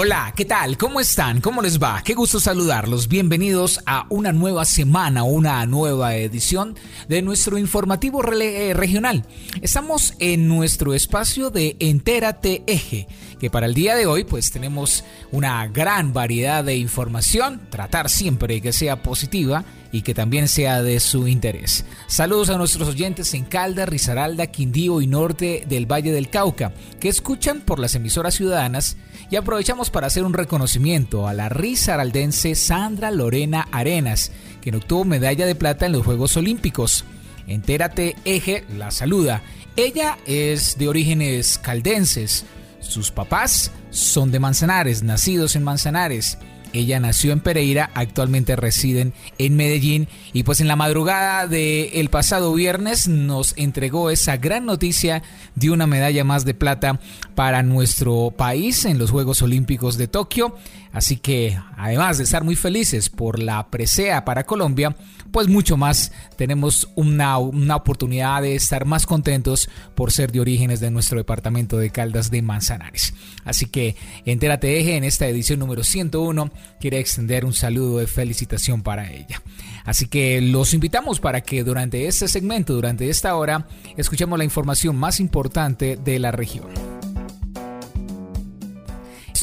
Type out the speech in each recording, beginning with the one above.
Hola, ¿qué tal? ¿Cómo están? ¿Cómo les va? Qué gusto saludarlos. Bienvenidos a una nueva semana, una nueva edición de nuestro informativo eh, regional. Estamos en nuestro espacio de Entérate Eje, que para el día de hoy pues tenemos una gran variedad de información, tratar siempre que sea positiva y que también sea de su interés. Saludos a nuestros oyentes en Calda, Risaralda, Quindío y norte del Valle del Cauca, que escuchan por las emisoras ciudadanas y aprovechamos para hacer un reconocimiento a la risaraldense Sandra Lorena Arenas, quien obtuvo medalla de plata en los Juegos Olímpicos. Entérate Eje la saluda. Ella es de orígenes caldenses. Sus papás son de Manzanares, nacidos en Manzanares. Ella nació en Pereira, actualmente residen en Medellín y pues en la madrugada del pasado viernes nos entregó esa gran noticia de una medalla más de plata para nuestro país en los Juegos Olímpicos de Tokio. Así que además de estar muy felices por la presea para Colombia, pues mucho más tenemos una, una, oportunidad de estar más contentos por ser de orígenes de nuestro departamento de Caldas de Manzanares. Así que entérate eje en esta edición número 101 quiere extender un saludo de felicitación para ella. Así que los invitamos para que durante este segmento, durante esta hora, escuchemos la información más importante de la región.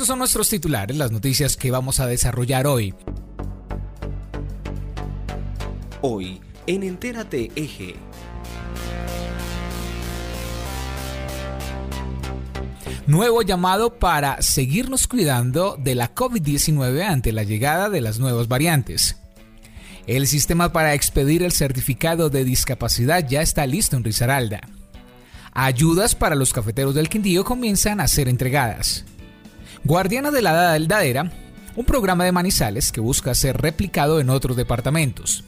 Estos son nuestros titulares, las noticias que vamos a desarrollar hoy. Hoy, en Entérate Eje. Nuevo llamado para seguirnos cuidando de la COVID-19 ante la llegada de las nuevas variantes. El sistema para expedir el certificado de discapacidad ya está listo en Risaralda. Ayudas para los cafeteros del Quindío comienzan a ser entregadas. Guardiana de la Daldadera, un programa de Manizales que busca ser replicado en otros departamentos.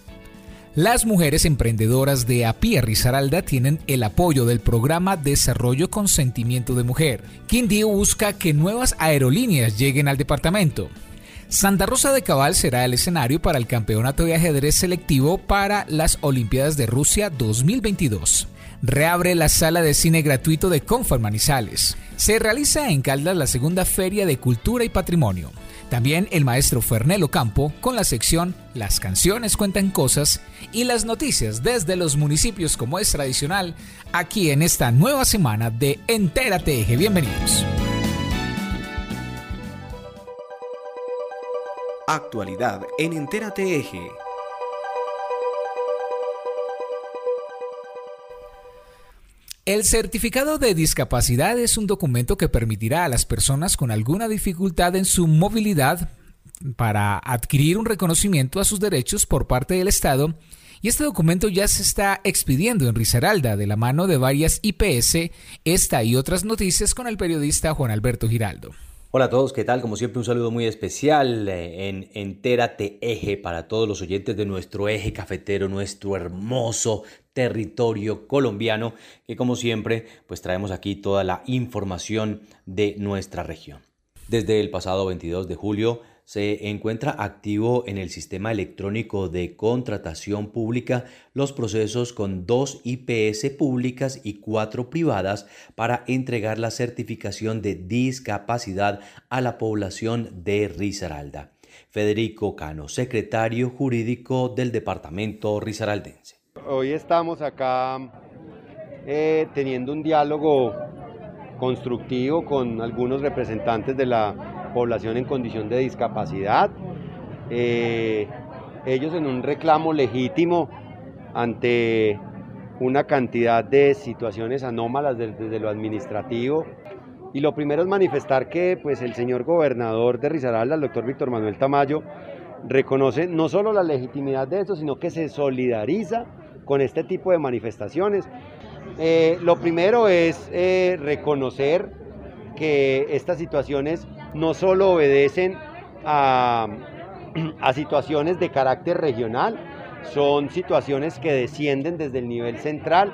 Las mujeres emprendedoras de APIA Risaralda tienen el apoyo del programa Desarrollo con Sentimiento de Mujer. Quindío busca que nuevas aerolíneas lleguen al departamento. Santa Rosa de Cabal será el escenario para el Campeonato de Ajedrez Selectivo para las Olimpiadas de Rusia 2022. Reabre la sala de cine gratuito de Confort Manizales. Se realiza en Caldas la segunda Feria de Cultura y Patrimonio. También el maestro Fernelo Campo con la sección Las canciones cuentan cosas y las noticias desde los municipios como es tradicional aquí en esta nueva semana de Entérate Eje. Bienvenidos. Actualidad en Entérate Eje. El certificado de discapacidad es un documento que permitirá a las personas con alguna dificultad en su movilidad para adquirir un reconocimiento a sus derechos por parte del Estado y este documento ya se está expidiendo en Risaralda de la mano de varias IPS, esta y otras noticias con el periodista Juan Alberto Giraldo. Hola a todos, ¿qué tal? Como siempre un saludo muy especial eh, en Entérate Eje para todos los oyentes de nuestro eje cafetero, nuestro hermoso territorio colombiano, que como siempre pues traemos aquí toda la información de nuestra región. Desde el pasado 22 de julio se encuentra activo en el sistema electrónico de contratación pública los procesos con dos IPS públicas y cuatro privadas para entregar la certificación de discapacidad a la población de Risaralda. Federico Cano, secretario jurídico del departamento risaraldense. Hoy estamos acá eh, teniendo un diálogo constructivo con algunos representantes de la población en condición de discapacidad. Eh, ellos en un reclamo legítimo ante una cantidad de situaciones anómalas desde, lo administrativo. Y lo primero es manifestar que pues, el señor gobernador de Risaralda, el doctor Víctor Manuel Tamayo, reconoce no solo la legitimidad de esto, sino que se solidariza con este tipo de manifestaciones. Eh, lo primero es eh, reconocer que estas situaciones no solo obedecen a situaciones de carácter regional, son situaciones que descienden desde el nivel central.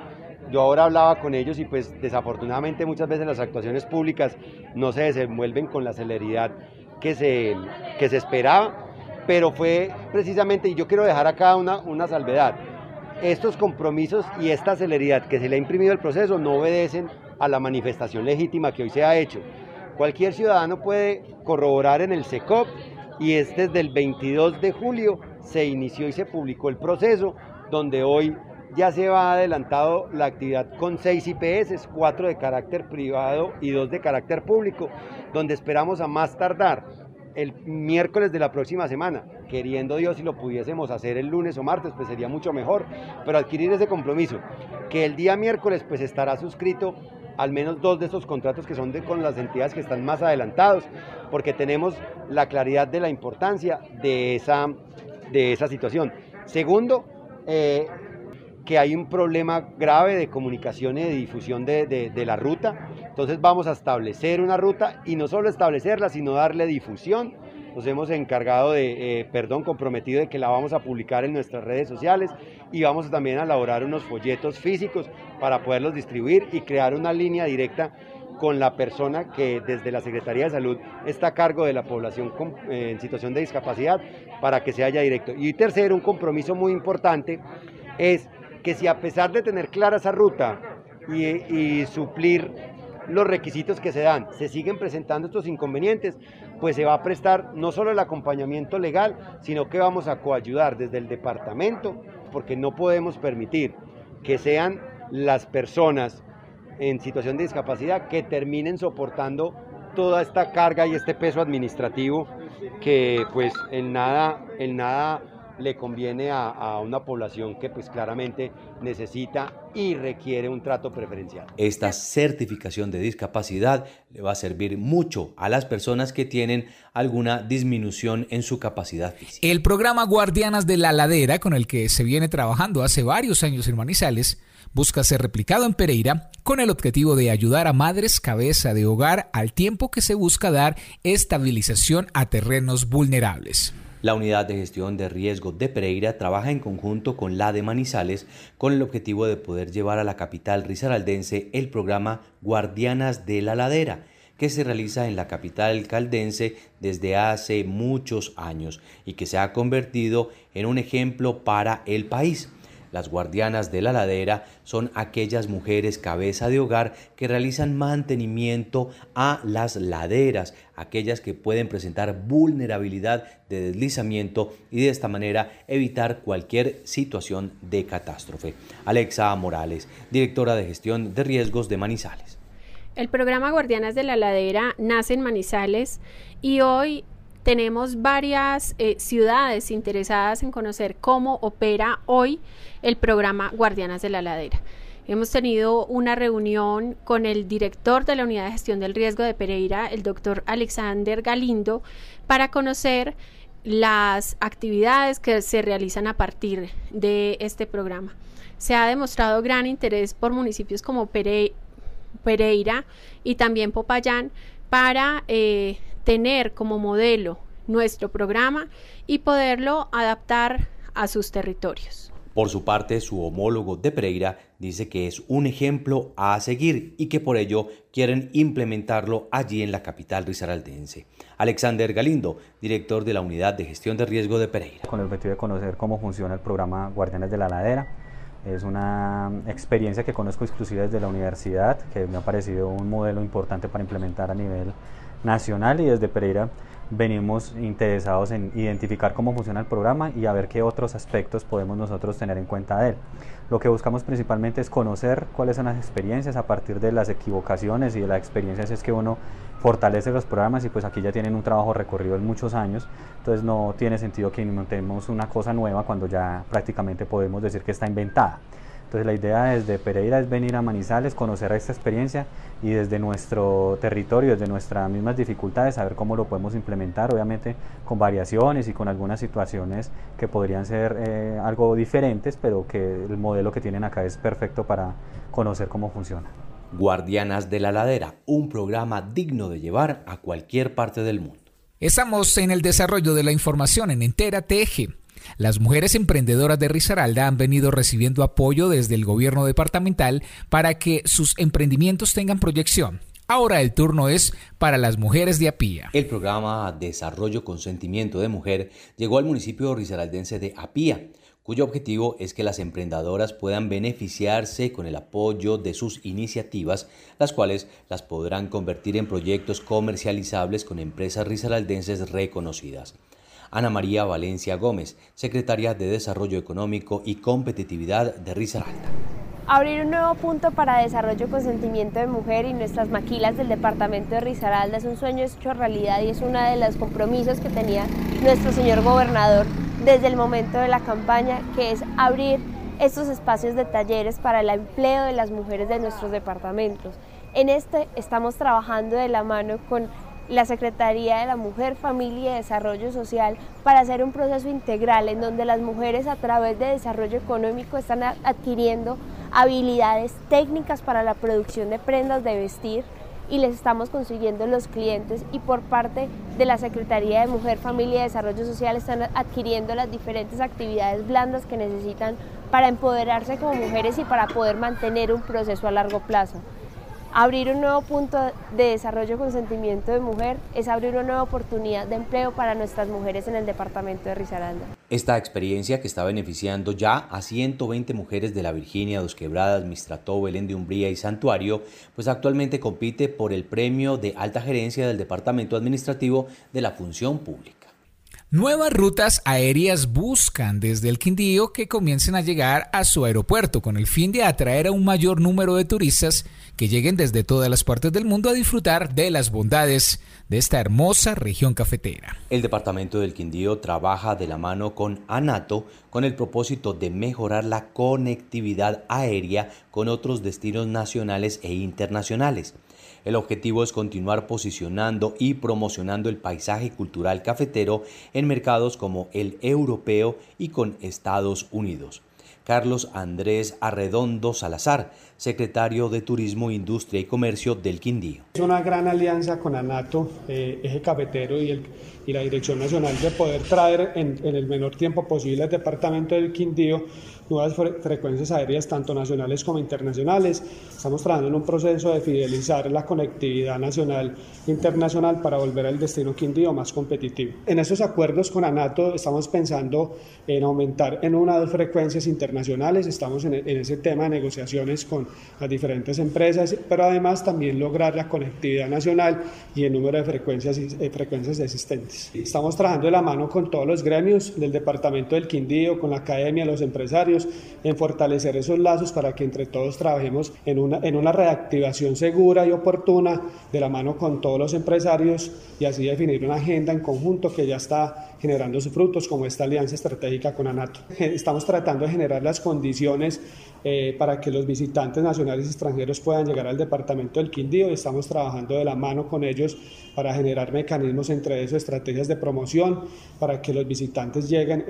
Yo ahora hablaba con ellos y pues desafortunadamente muchas veces las actuaciones públicas no se desenvuelven con la celeridad que se, que se esperaba, pero fue precisamente, y yo quiero dejar acá una, una salvedad, estos compromisos y esta celeridad que se le ha imprimido al proceso no obedecen a la manifestación legítima que hoy se ha hecho. Cualquier ciudadano puede corroborar en el SECOP y es desde el 22 de julio se inició y se publicó el proceso, donde hoy ya se va adelantado la actividad con seis IPS, cuatro de carácter privado y dos de carácter público, donde esperamos a más tardar el miércoles de la próxima semana, queriendo Dios si lo pudiésemos hacer el lunes o martes, pues sería mucho mejor, pero adquirir ese compromiso, que el día miércoles pues estará suscrito al menos dos de esos contratos que son de, con las entidades que están más adelantados, porque tenemos la claridad de la importancia de esa, de esa situación. Segundo, eh, que hay un problema grave de comunicación y de difusión de, de, la ruta. Entonces vamos a establecer una ruta y no solo establecerla, sino darle difusión. Nos hemos encargado de, eh, perdón, comprometido de que la vamos a publicar en nuestras redes sociales y vamos también a elaborar unos folletos físicos para poderlos distribuir y crear una línea directa con la persona que desde la Secretaría de Salud está a cargo de la población eh, en situación de discapacidad para que se haya directo. Y tercero, un compromiso muy importante es que si a pesar de tener clara esa ruta y, suplir los requisitos que se dan, se siguen presentando estos inconvenientes, pues se va a prestar no solo el acompañamiento legal, sino que vamos a coayudar desde el departamento, porque no podemos permitir que sean las personas en situación de discapacidad que terminen soportando toda esta carga y este peso administrativo que pues en nada, en nada le conviene a, una población que pues claramente necesita y requiere un trato preferencial. Esta certificación de discapacidad le va a servir mucho a las personas que tienen alguna disminución en su capacidad física. El programa Guardianas de la Ladera, con el que se viene trabajando hace varios años en Manizales, busca ser replicado en Pereira con el objetivo de ayudar a madres cabeza de hogar al tiempo que se busca dar estabilización a terrenos vulnerables. La Unidad de Gestión de Riesgo de Pereira trabaja en conjunto con la de Manizales con el objetivo de poder llevar a la capital risaraldense el programa Guardianas de la Ladera, que se realiza en la capital caldense desde hace muchos años y que se ha convertido en un ejemplo para el país. Las guardianas de la ladera son aquellas mujeres cabeza de hogar que realizan mantenimiento a las laderas, aquellas que pueden presentar vulnerabilidad de deslizamiento y de esta manera evitar cualquier situación de catástrofe. Alexa Morales, directora de gestión de riesgos de Manizales. El programa Guardianas de la Ladera nace en Manizales y hoy tenemos varias eh, ciudades interesadas en conocer cómo opera hoy el programa Guardianas de la Ladera. Hemos tenido una reunión con el director de la Unidad de Gestión del Riesgo de Pereira, el doctor Alexander Galindo, para conocer las actividades que se realizan a partir de este programa. Se ha demostrado gran interés por municipios como Pereira y también Popayán para eh, tener como modelo nuestro programa y poderlo adaptar a sus territorios. Por su parte, su homólogo de Pereira dice que es un ejemplo a seguir y que por ello quieren implementarlo allí en la capital risaraldense. Alexander Galindo, director de la Unidad de Gestión de Riesgo de Pereira. Con el objetivo de conocer cómo funciona el programa Guardianes de la Ladera. Es una experiencia que conozco exclusiva desde la universidad, que me ha parecido un modelo importante para implementar a nivel nacional y desde Pereira venimos interesados en identificar cómo funciona el programa y a ver qué otros aspectos podemos nosotros tener en cuenta de él. Lo que buscamos principalmente es conocer cuáles son las experiencias a partir de las equivocaciones y de las experiencias es que uno fortalece los programas y pues aquí ya tienen un trabajo recorrido en muchos años, entonces no tiene sentido que montemos una cosa nueva cuando ya prácticamente podemos decir que está inventada. Entonces la idea desde Pereira es venir a Manizales, conocer esta experiencia y desde nuestro territorio, desde nuestras mismas dificultades, saber cómo lo podemos implementar, obviamente con variaciones y con algunas situaciones que podrían ser eh, algo diferentes, pero que el modelo que tienen acá es perfecto para conocer cómo funciona. Guardianas de la Ladera, un programa digno de llevar a cualquier parte del mundo. Estamos en el desarrollo de la información en Entera TG. Las mujeres emprendedoras de Risaralda han venido recibiendo apoyo desde el gobierno departamental para que sus emprendimientos tengan proyección. Ahora el turno es para las mujeres de Apía. El programa Desarrollo Consentimiento de Mujer llegó al municipio risaraldense de Apía, cuyo objetivo es que las emprendedoras puedan beneficiarse con el apoyo de sus iniciativas, las cuales las podrán convertir en proyectos comercializables con empresas risaraldenses reconocidas. Ana María Valencia Gómez, secretaria de Desarrollo Económico y Competitividad de Risaralda. Abrir un nuevo punto para desarrollo con sentimiento de mujer y nuestras maquilas del departamento de Risaralda es un sueño hecho realidad y es uno de los compromisos que tenía nuestro señor gobernador desde el momento de la campaña, que es abrir estos espacios de talleres para el empleo de las mujeres de nuestros departamentos. En este estamos trabajando de la mano con la Secretaría de la Mujer, Familia y Desarrollo Social para hacer un proceso integral en donde las mujeres a través de desarrollo económico están adquiriendo habilidades técnicas para la producción de prendas de vestir y les estamos consiguiendo los clientes y por parte de la Secretaría de Mujer, Familia y Desarrollo Social están adquiriendo las diferentes actividades blandas que necesitan para empoderarse como mujeres y para poder mantener un proceso a largo plazo. Abrir un nuevo punto de desarrollo con sentimiento de mujer es abrir una nueva oportunidad de empleo para nuestras mujeres en el departamento de Risaralda. Esta experiencia que está beneficiando ya a 120 mujeres de la Virginia, Dos Quebradas, Mistrató, Belén de Umbría y Santuario, pues actualmente compite por el premio de alta gerencia del Departamento Administrativo de la Función Pública. Nuevas rutas aéreas buscan desde el Quindío que comiencen a llegar a su aeropuerto con el fin de atraer a un mayor número de turistas que lleguen desde todas las partes del mundo a disfrutar de las bondades de esta hermosa región cafetera. El departamento del Quindío trabaja de la mano con ANATO con el propósito de mejorar la conectividad aérea con otros destinos nacionales e internacionales. El objetivo es continuar posicionando y promocionando el paisaje cultural cafetero en mercados como el europeo y con Estados Unidos. Carlos Andrés Arredondo Salazar, secretario de Turismo, Industria y Comercio del Quindío. Es una gran alianza con ANATO, eh, Eje Cafetero y, el, la Dirección Nacional de poder traer en, en el menor tiempo posible al departamento del Quindío nuevas frecuencias aéreas tanto nacionales como internacionales. Estamos trabajando en un proceso de fidelizar la conectividad nacional e internacional para volver al destino Quindío más competitivo. En esos acuerdos con ANATO estamos pensando en aumentar en una o dos frecuencias internacionales, estamos en, en ese tema de negociaciones con las diferentes empresas, pero además también lograr la conectividad nacional y el número de frecuencias, eh, frecuencias existentes. Estamos trabajando de la mano con todos los gremios del departamento del Quindío, con la academia, los empresarios, en fortalecer esos lazos para que entre todos trabajemos en una, en una reactivación segura y oportuna de la mano con todos los empresarios y así definir una agenda en conjunto que ya está generando sus frutos como esta alianza estratégica con ANATO. Estamos tratando de generar las condiciones eh, para que los visitantes nacionales y extranjeros puedan llegar al departamento del Quindío y estamos trabajando de la mano con ellos para generar mecanismos entre esos, estrategias de promoción para que los visitantes lleguen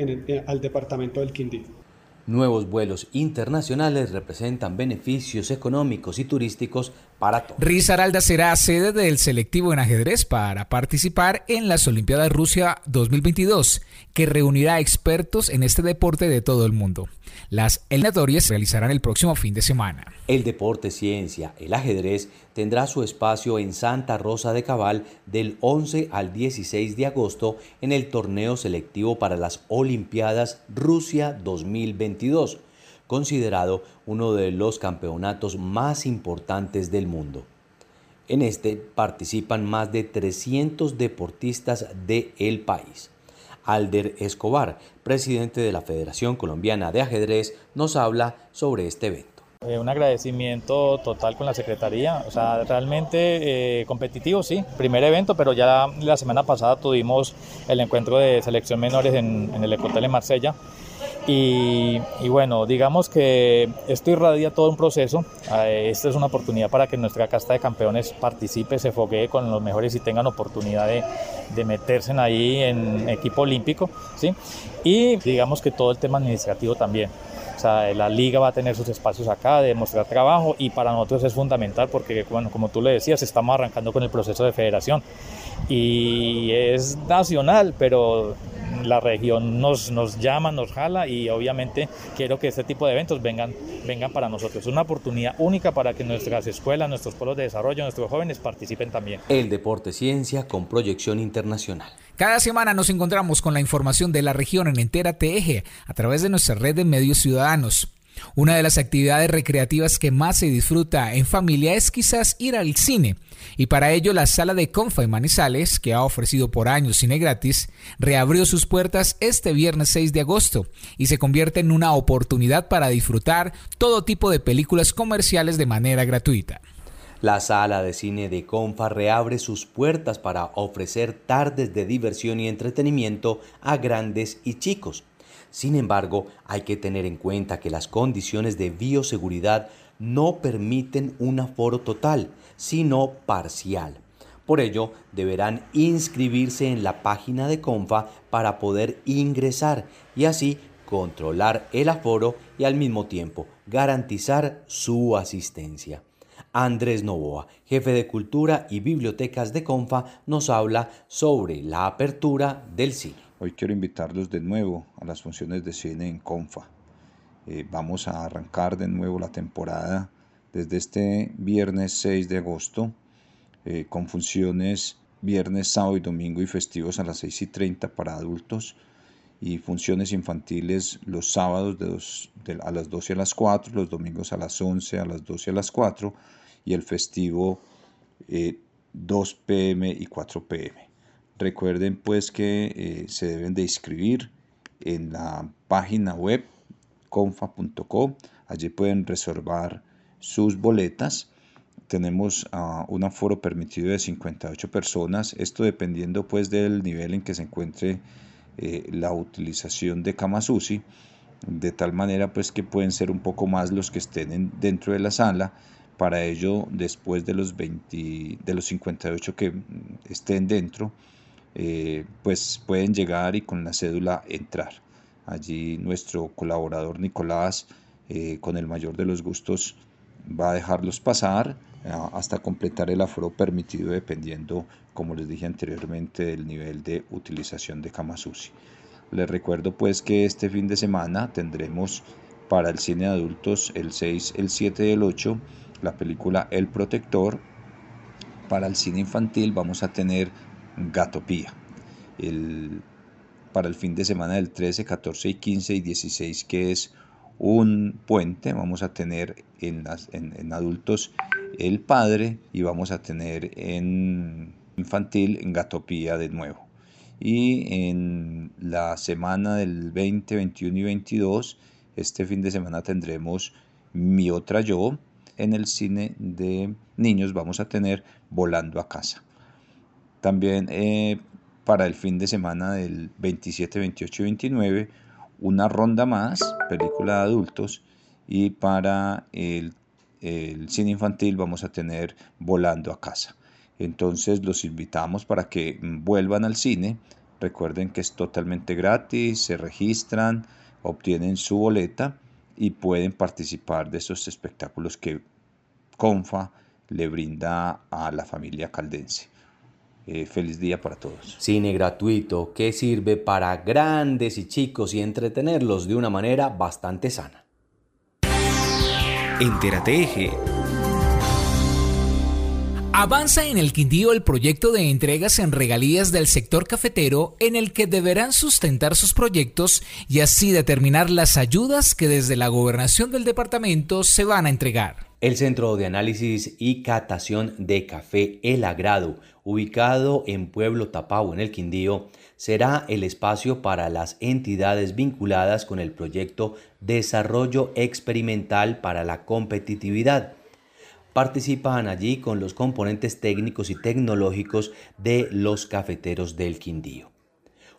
al departamento del Quindío. Nuevos vuelos internacionales representan beneficios económicos y turísticos para todos. Risaralda será sede del selectivo en ajedrez para participar en las Olimpiadas Rusia 2022, que reunirá expertos en este deporte de todo el mundo. Las eliminatorias se realizarán el próximo fin de semana. El deporte ciencia, el ajedrez, tendrá su espacio en Santa Rosa de Cabal del 11 al 16 de agosto en el torneo selectivo para las Olimpiadas Rusia 2022, considerado uno de los campeonatos más importantes del mundo. En este participan más de 300 deportistas del el país. Alder Escobar, presidente de la Federación Colombiana de Ajedrez, nos habla sobre este evento. Eh, un agradecimiento total con la Secretaría, o sea, realmente eh, competitivo, sí, primer evento, pero ya la semana pasada tuvimos el encuentro de selección menores en, en el Ecotel en Marsella Y, bueno, digamos que esto irradia todo un proceso. Eh, esta es una oportunidad para que nuestra casta de campeones participe, se foguee con los mejores y tengan oportunidad de, de meterse ahí en equipo olímpico. ¿sí? Y digamos que todo el tema administrativo también. O sea, la liga va a tener sus espacios acá de mostrar trabajo y para nosotros es fundamental porque, bueno, como tú le decías, estamos arrancando con el proceso de federación y es nacional, pero la región nos, nos llama, nos jala y obviamente quiero que este tipo de eventos vengan, vengan para nosotros. Es una oportunidad única para que nuestras escuelas, nuestros pueblos de desarrollo, nuestros jóvenes participen también. El deporte ciencia con proyección internacional. Cada semana nos encontramos con la información de la región en Entera Eje a través de nuestra red de medios ciudadanos. Una de las actividades recreativas que más se disfruta en familia es quizás ir al cine. Y para ello la sala de Confa y Manizales, que ha ofrecido por años cine gratis, reabrió sus puertas este viernes 6 de agosto y se convierte en una oportunidad para disfrutar todo tipo de películas comerciales de manera gratuita. La sala de cine de Confa reabre sus puertas para ofrecer tardes de diversión y entretenimiento a grandes y chicos sin embargo, hay que tener en cuenta que las condiciones de bioseguridad no permiten un aforo total, sino parcial. Por ello, deberán inscribirse en la página de Confa para poder ingresar y así controlar el aforo y al mismo tiempo garantizar su asistencia. Andrés Novoa, jefe de Cultura y Bibliotecas de Confa, nos habla sobre la apertura del cine. Hoy quiero invitarlos de nuevo a las funciones de cine en Confa. Eh, vamos a arrancar de nuevo la temporada desde este viernes 6 de agosto eh, con funciones viernes, sábado y domingo y festivos a las 6 y 30 para adultos y funciones infantiles los sábados a las 12 a las 4, los domingos a las 11, a las 12 a las 4 y el festivo 2 eh, pm y 4 pm. Recuerden pues que eh, se deben de inscribir en la página web confa.co. Allí pueden reservar sus boletas. Tenemos uh, un aforo permitido de 58 personas. Esto dependiendo pues del nivel en que se encuentre eh, la utilización de Kamasusi. De tal manera pues que pueden ser un poco más los que estén dentro de la sala. Para ello, después de los, 20, de los 58 que mm, estén dentro, eh, pues pueden llegar y con la cédula entrar. Allí nuestro colaborador Nicolás, eh, con el mayor de los gustos, va a dejarlos pasar eh, hasta completar el aforo permitido dependiendo, como les dije anteriormente, del nivel de utilización de Kamasusi. Les recuerdo pues que este fin de semana tendremos para el cine de adultos el 6, el 7 y el 8 la película El Protector. Para el cine infantil vamos a tener Gatopía. El, para el fin de semana del 13, 14 y 15 y 16, que es un puente, vamos a tener en, en, adultos el padre y vamos a tener en infantil en Gatopía de nuevo. Y en la semana del 20, 21 y 22, este fin de semana tendremos Mi otra yo. En el cine de niños vamos a tener Volando a casa. También eh, para el fin de semana del 27, 28 y 29, una ronda más, película de adultos, y para el, el cine infantil vamos a tener Volando a casa. Entonces los invitamos para que vuelvan al cine. Recuerden que es totalmente gratis, se registran, obtienen su boleta y pueden participar de estos espectáculos que Confa le brinda a la familia caldense. Eh, feliz día para todos. Cine gratuito que sirve para grandes y chicos y entretenerlos de una manera bastante sana. Entérate Eje. Avanza en el Quindío el proyecto de entregas en regalías del sector cafetero en el que deberán sustentar sus proyectos y así determinar las ayudas que desde la gobernación del departamento se van a entregar. El Centro de Análisis y Catación de Café El Agrado, ubicado en Pueblo Tapau, en el Quindío, será el espacio para las entidades vinculadas con el proyecto Desarrollo Experimental para la Competitividad. Participan allí con los componentes técnicos y tecnológicos de los cafeteros del Quindío.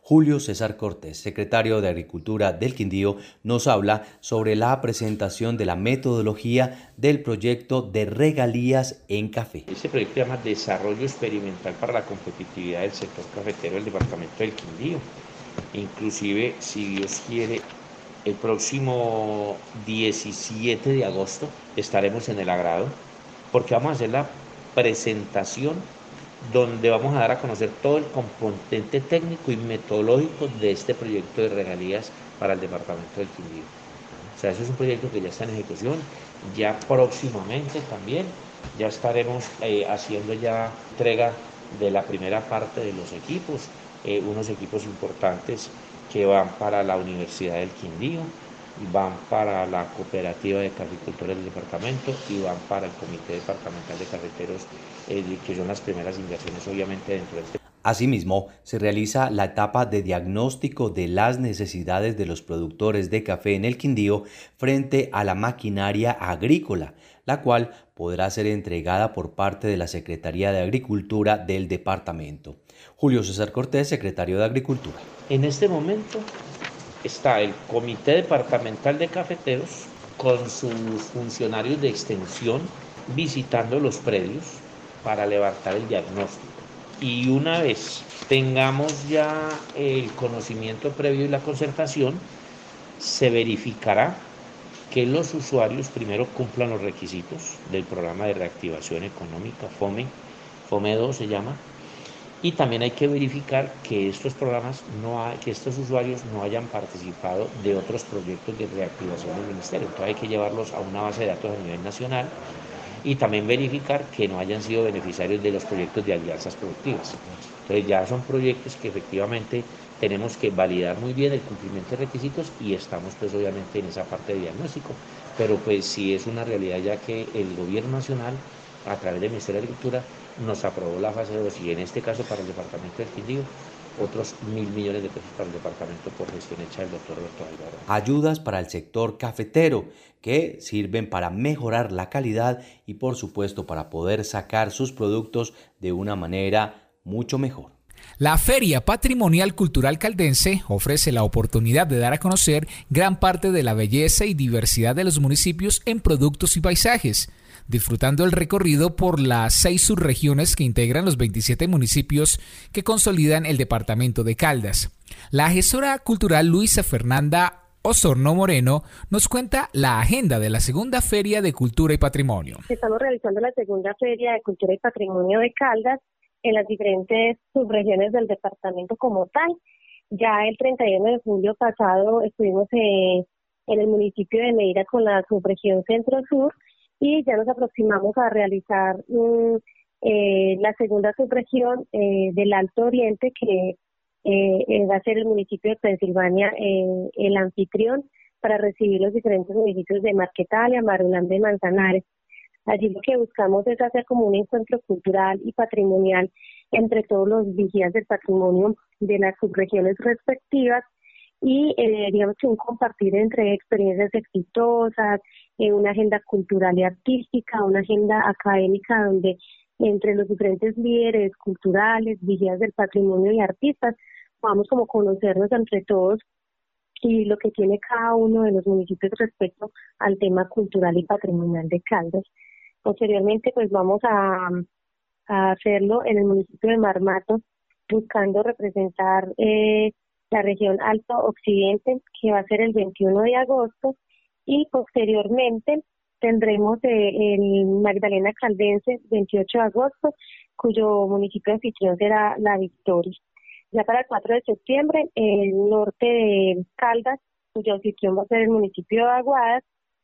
Julio César Cortés, secretario de Agricultura del Quindío, nos habla sobre la presentación de la metodología del proyecto de regalías en café. Este proyecto se llama Desarrollo Experimental para la Competitividad del Sector Cafetero del Departamento del Quindío. Inclusive, si Dios quiere, el próximo 17 de agosto estaremos en el agrado porque vamos a hacer la presentación donde vamos a dar a conocer todo el componente técnico y metodológico de este proyecto de regalías para el departamento del Quindío. O sea, eso es un proyecto que ya está en ejecución, ya próximamente también, ya estaremos eh, haciendo ya entrega de la primera parte de los equipos, eh, unos equipos importantes que van para la Universidad del Quindío, van para la cooperativa de caficultores del departamento y van para el Comité Departamental de Carreteros, eh, que son las primeras inversiones obviamente dentro del Asimismo, se realiza la etapa de diagnóstico de las necesidades de los productores de café en el Quindío frente a la maquinaria agrícola, la cual podrá ser entregada por parte de la Secretaría de Agricultura del departamento. Julio César Cortés, secretario de Agricultura. En este momento está el Comité Departamental de Cafeteros con sus funcionarios de extensión visitando los predios para levantar el diagnóstico. Y una vez tengamos ya el conocimiento previo y la concertación, se verificará que los usuarios primero cumplan los requisitos del programa de reactivación económica, FOME, FOME 2 se llama, y también hay que verificar que estos programas, no que estos usuarios no hayan participado de otros proyectos de reactivación del ministerio. Entonces hay que llevarlos a una base de datos a nivel nacional y también verificar que no hayan sido beneficiarios de los proyectos de alianzas productivas. Entonces ya son proyectos que efectivamente tenemos que validar muy bien el cumplimiento de requisitos y estamos pues obviamente en esa parte de diagnóstico. Pero pues sí es una realidad ya que el gobierno nacional a través del Ministerio de Agricultura nos aprobó la fase 2 y en este caso para el departamento del Quindío otros mil millones de pesos para el departamento por gestión hecha del doctor Roberto Álvaro. Ayudas para el sector cafetero que sirven para mejorar la calidad y por supuesto para poder sacar sus productos de una manera mucho mejor. La Feria Patrimonial Cultural Caldense ofrece la oportunidad de dar a conocer gran parte de la belleza y diversidad de los municipios en productos y paisajes disfrutando el recorrido por las seis subregiones que integran los 27 municipios que consolidan el departamento de Caldas. La gestora cultural Luisa Fernanda Osorno Moreno nos cuenta la agenda de la segunda Feria de Cultura y Patrimonio. Estamos realizando la segunda Feria de Cultura y Patrimonio de Caldas en las diferentes subregiones del departamento como tal. Ya el 31 de julio pasado estuvimos en el municipio de Meira con la subregión centro-sur y ya nos aproximamos a realizar mm, eh, la segunda subregión eh, del Alto Oriente, que eh, va a ser el municipio de Pensilvania el anfitrión para recibir los diferentes municipios de Marquetalia, Marulanda y Manzanares. Allí lo que buscamos es hacer como un encuentro cultural y patrimonial entre todos los vigías del patrimonio de las subregiones respectivas y eh, digamos que un compartir entre experiencias exitosas, eh, una agenda cultural y artística, una agenda académica donde entre los diferentes líderes culturales, vigías del patrimonio y artistas, podamos como conocernos entre todos y lo que tiene cada uno de los municipios respecto al tema cultural y patrimonial de Caldas. Posteriormente, pues vamos a, a hacerlo en el municipio de Marmato, buscando representar eh, la región Alto Occidente, que va a ser el 21 de agosto, y posteriormente tendremos eh, el Magdalena Caldense, 28 de agosto, cuyo municipio anfitrión será La Victoria. Ya para el 4 de septiembre, el norte de Caldas, cuyo anfitrión va a ser el municipio de Aguadas,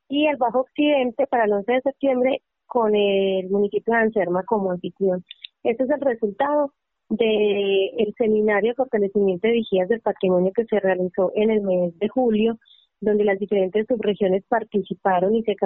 y el Bajo Occidente para el 11 de septiembre con el municipio de Anserma como anfitrión. Este es el resultado del el seminario de fortalecimiento de vigías del patrimonio que se realizó en el mes de julio, donde las diferentes subregiones participaron y se,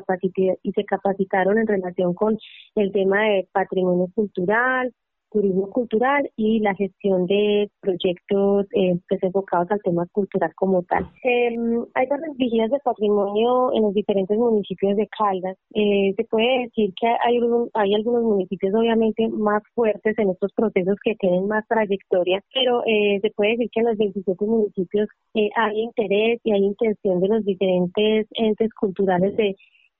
y se capacitaron en relación con el tema de patrimonio cultural, turismo cultural y la gestión de proyectos eh, pues, enfocados al tema cultural como tal. Eh, hay varias vigías de patrimonio en los diferentes municipios de Caldas. Eh, se puede decir que hay, hay algunos municipios obviamente más fuertes en estos procesos que tienen más trayectoria, pero eh, se puede decir que en los 27 municipios eh, hay interés y hay intención de los diferentes entes culturales de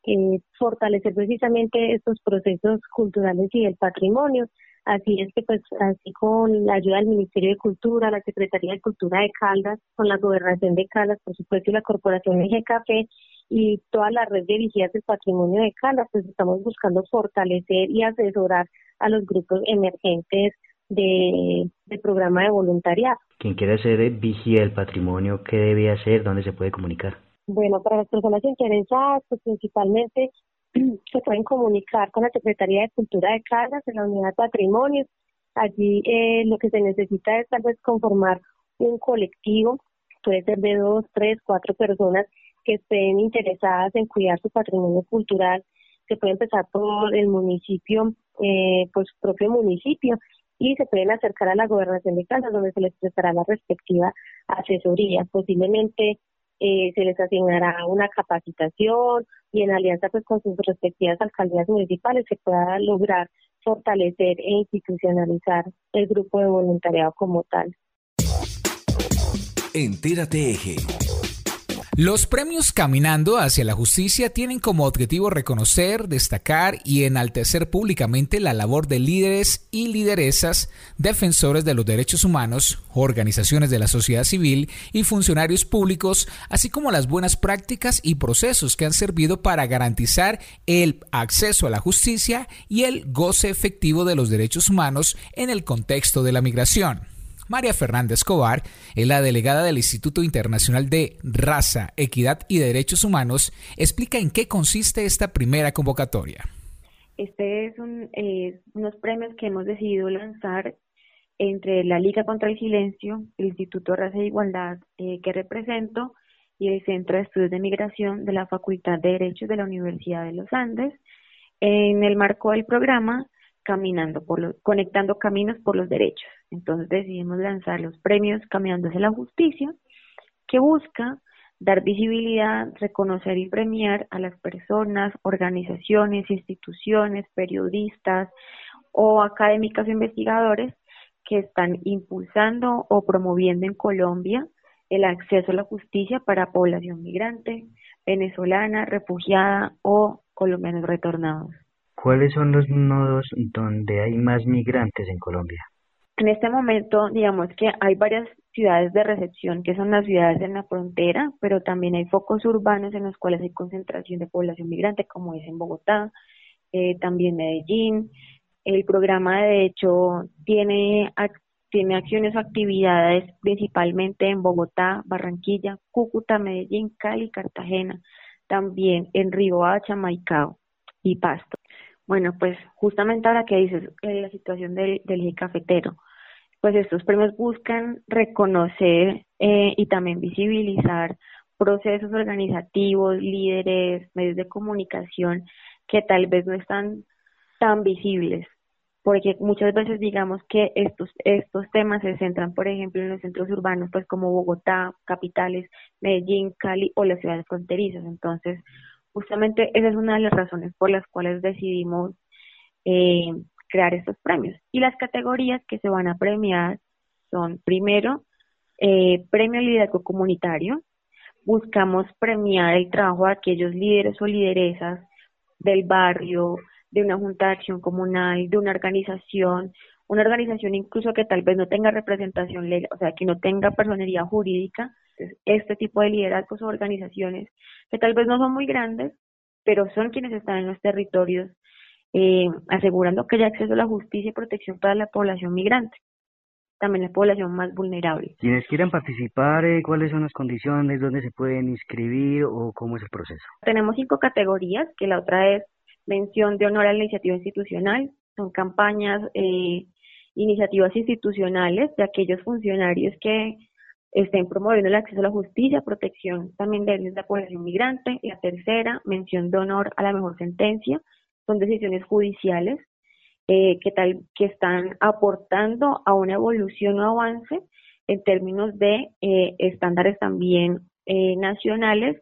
eh, fortalecer precisamente estos procesos culturales y el patrimonio. Así es que, pues, así con la ayuda del Ministerio de Cultura, la Secretaría de Cultura de Caldas, con la Gobernación de Caldas, por supuesto, y la Corporación Eje Café y toda la red de vigías del patrimonio de Caldas, pues estamos buscando fortalecer y asesorar a los grupos emergentes de, del programa de voluntariado. Quien quiera ser vigía del patrimonio, ¿qué debe hacer? ¿Dónde se puede comunicar? Bueno, para las personas interesadas, pues principalmente se pueden comunicar con la Secretaría de Cultura de Caldas en la Unidad de Patrimonio. Allí eh, lo que se necesita es tal vez conformar un colectivo, puede ser de dos, tres, cuatro personas que estén interesadas en cuidar su patrimonio cultural. Se puede empezar por el municipio, eh, pues propio municipio, y se pueden acercar a la gobernación de Caldas, donde se les prestará la respectiva asesoría. Posiblemente eh, se les asignará una capacitación y en alianza pues con sus respectivas alcaldías municipales se pueda lograr fortalecer e institucionalizar el grupo de voluntariado como tal. Entérate Eje. Los premios Caminando hacia la Justicia tienen como objetivo reconocer, destacar y enaltecer públicamente la labor de líderes y lideresas, defensores de los derechos humanos, organizaciones de la sociedad civil y funcionarios públicos, así como las buenas prácticas y procesos que han servido para garantizar el acceso a la justicia y el goce efectivo de los derechos humanos en el contexto de la migración. María Fernández Escobar es la delegada del Instituto Internacional de Raza, Equidad y Derechos Humanos. Explica en qué consiste esta primera convocatoria. Este es un, eh, unos premios que hemos decidido lanzar entre la Liga contra el Silencio, el Instituto Raza e Igualdad eh, que represento y el Centro de Estudios de Migración de la Facultad de Derechos de la Universidad de los Andes. En el marco del programa caminando por los, conectando caminos por los derechos. Entonces decidimos lanzar los premios Caminando hacia la Justicia, que busca dar visibilidad, reconocer y premiar a las personas, organizaciones, instituciones, periodistas o académicas o investigadores que están impulsando o promoviendo en Colombia el acceso a la justicia para población migrante, venezolana, refugiada o colombianos retornados. ¿Cuáles son los nodos donde hay más migrantes en Colombia? En este momento, digamos que hay varias ciudades de recepción que son las ciudades en la frontera, pero también hay focos urbanos en los cuales hay concentración de población migrante, como es en Bogotá, eh, también Medellín. El programa, de hecho, tiene, tiene acciones o actividades principalmente en Bogotá, Barranquilla, Cúcuta, Medellín, Cali, Cartagena, también en Riohacha, Maicao y Pasto. Bueno, pues justamente ahora que dices eh, la situación del, del cafetero, pues estos premios buscan reconocer eh, y también visibilizar procesos organizativos, líderes, medios de comunicación que tal vez no están tan visibles, porque muchas veces digamos que estos estos temas se centran, por ejemplo, en los centros urbanos, pues como Bogotá, capitales, Medellín, Cali o las ciudades fronterizas. Entonces, justamente esa es una de las razones por las cuales decidimos eh, crear estos premios. Y las categorías que se van a premiar son, primero, eh, premio liderazgo comunitario. Buscamos premiar el trabajo de aquellos líderes o lideresas del barrio, de una junta de acción comunal, de una organización, una organización incluso que tal vez no tenga representación legal, o sea, que no tenga personería jurídica, este tipo de liderazgos o organizaciones que tal vez no son muy grandes, pero son quienes están en los territorios eh, asegurando que haya acceso a la justicia y protección para la población migrante, también la población más vulnerable. Quienes quieran participar, eh, ¿cuáles son las condiciones? ¿Dónde se pueden inscribir o cómo es el proceso? Tenemos cinco categorías, que la otra es mención de honor a la iniciativa institucional, son campañas, eh, iniciativas institucionales de aquellos funcionarios que estén promoviendo el acceso a la justicia, protección también de la población migrante. La tercera, mención de honor a la mejor sentencia, son decisiones judiciales eh, que, tal, que están aportando a una evolución o avance en términos de eh, estándares también eh, nacionales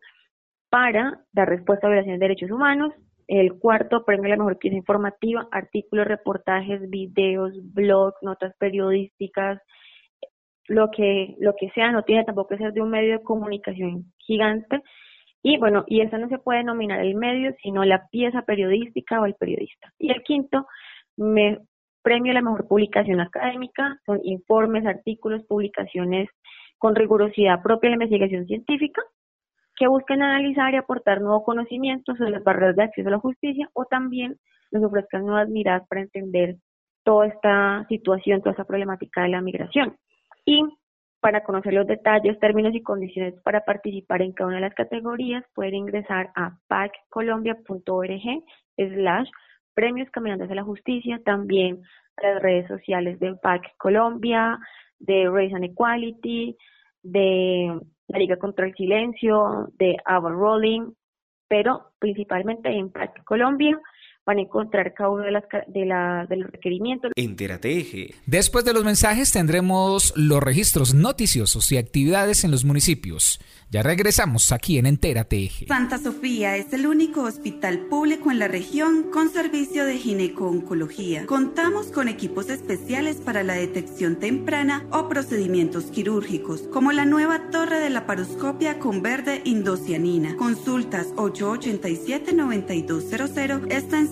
para dar respuesta a violaciones de derechos humanos. El cuarto premio la mejor pieza informativa, artículos, reportajes, videos, blogs, notas periodísticas, lo que, lo que sea, no tiene tampoco que ser de un medio de comunicación gigante. Y bueno, y eso no se puede denominar el medio, sino la pieza periodística o el periodista. Y el quinto, me, premio a la mejor publicación académica, son informes, artículos, publicaciones con rigurosidad propia de la investigación científica, que busquen analizar y aportar nuevo conocimiento sobre las barreras de acceso a la justicia o también nos ofrezcan nuevas miradas para entender toda esta situación, toda esta problemática de la migración. Y para conocer los detalles, términos y condiciones para participar en cada una de las categorías, pueden ingresar a paccolombia.org slash premios caminando hacia la justicia, también a las redes sociales de PAC Colombia, de Race and Equality, de la Liga contra el Silencio, de Avon Rolling, pero principalmente en PAC Colombia van a encontrar cada uno de, las, de, la, de los requerimientos. Entérate Eje. Después de los mensajes tendremos los registros noticiosos y actividades en los municipios. Ya regresamos aquí en Entérate Eje. Santa Sofía es el único hospital público en la región con servicio de gineco-oncología. Contamos con equipos especiales para la detección temprana o procedimientos quirúrgicos, como la nueva torre de la paroscopia con verde indocianina. Consultas 887-9200,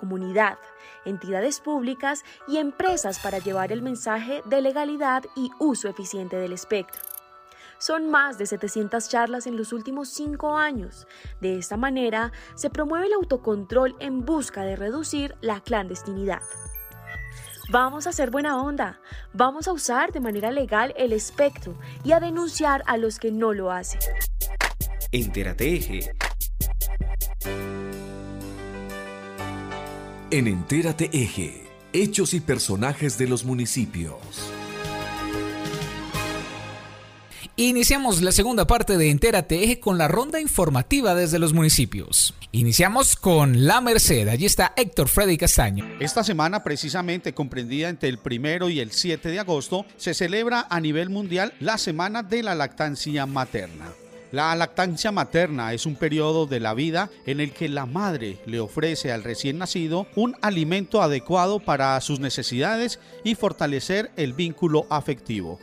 comunidad, entidades públicas y empresas para llevar el mensaje de legalidad y uso eficiente del espectro. Son más de 700 charlas en los últimos cinco años. De esta manera, se promueve el autocontrol en busca de reducir la clandestinidad. Vamos a hacer buena onda, vamos a usar de manera legal el espectro y a denunciar a los que no lo hacen. Entérate En Entérate Eje, hechos y personajes de los municipios. Iniciamos la segunda parte de Entérate Eje con la ronda informativa desde los municipios. Iniciamos con La Merced, allí está Héctor Freddy Castaño. Esta semana, precisamente comprendida entre el primero y el 7 de agosto, se celebra a nivel mundial la Semana de la Lactancia Materna. La lactancia materna es un periodo de la vida en el que la madre le ofrece al recién nacido un alimento adecuado para sus necesidades y fortalecer el vínculo afectivo.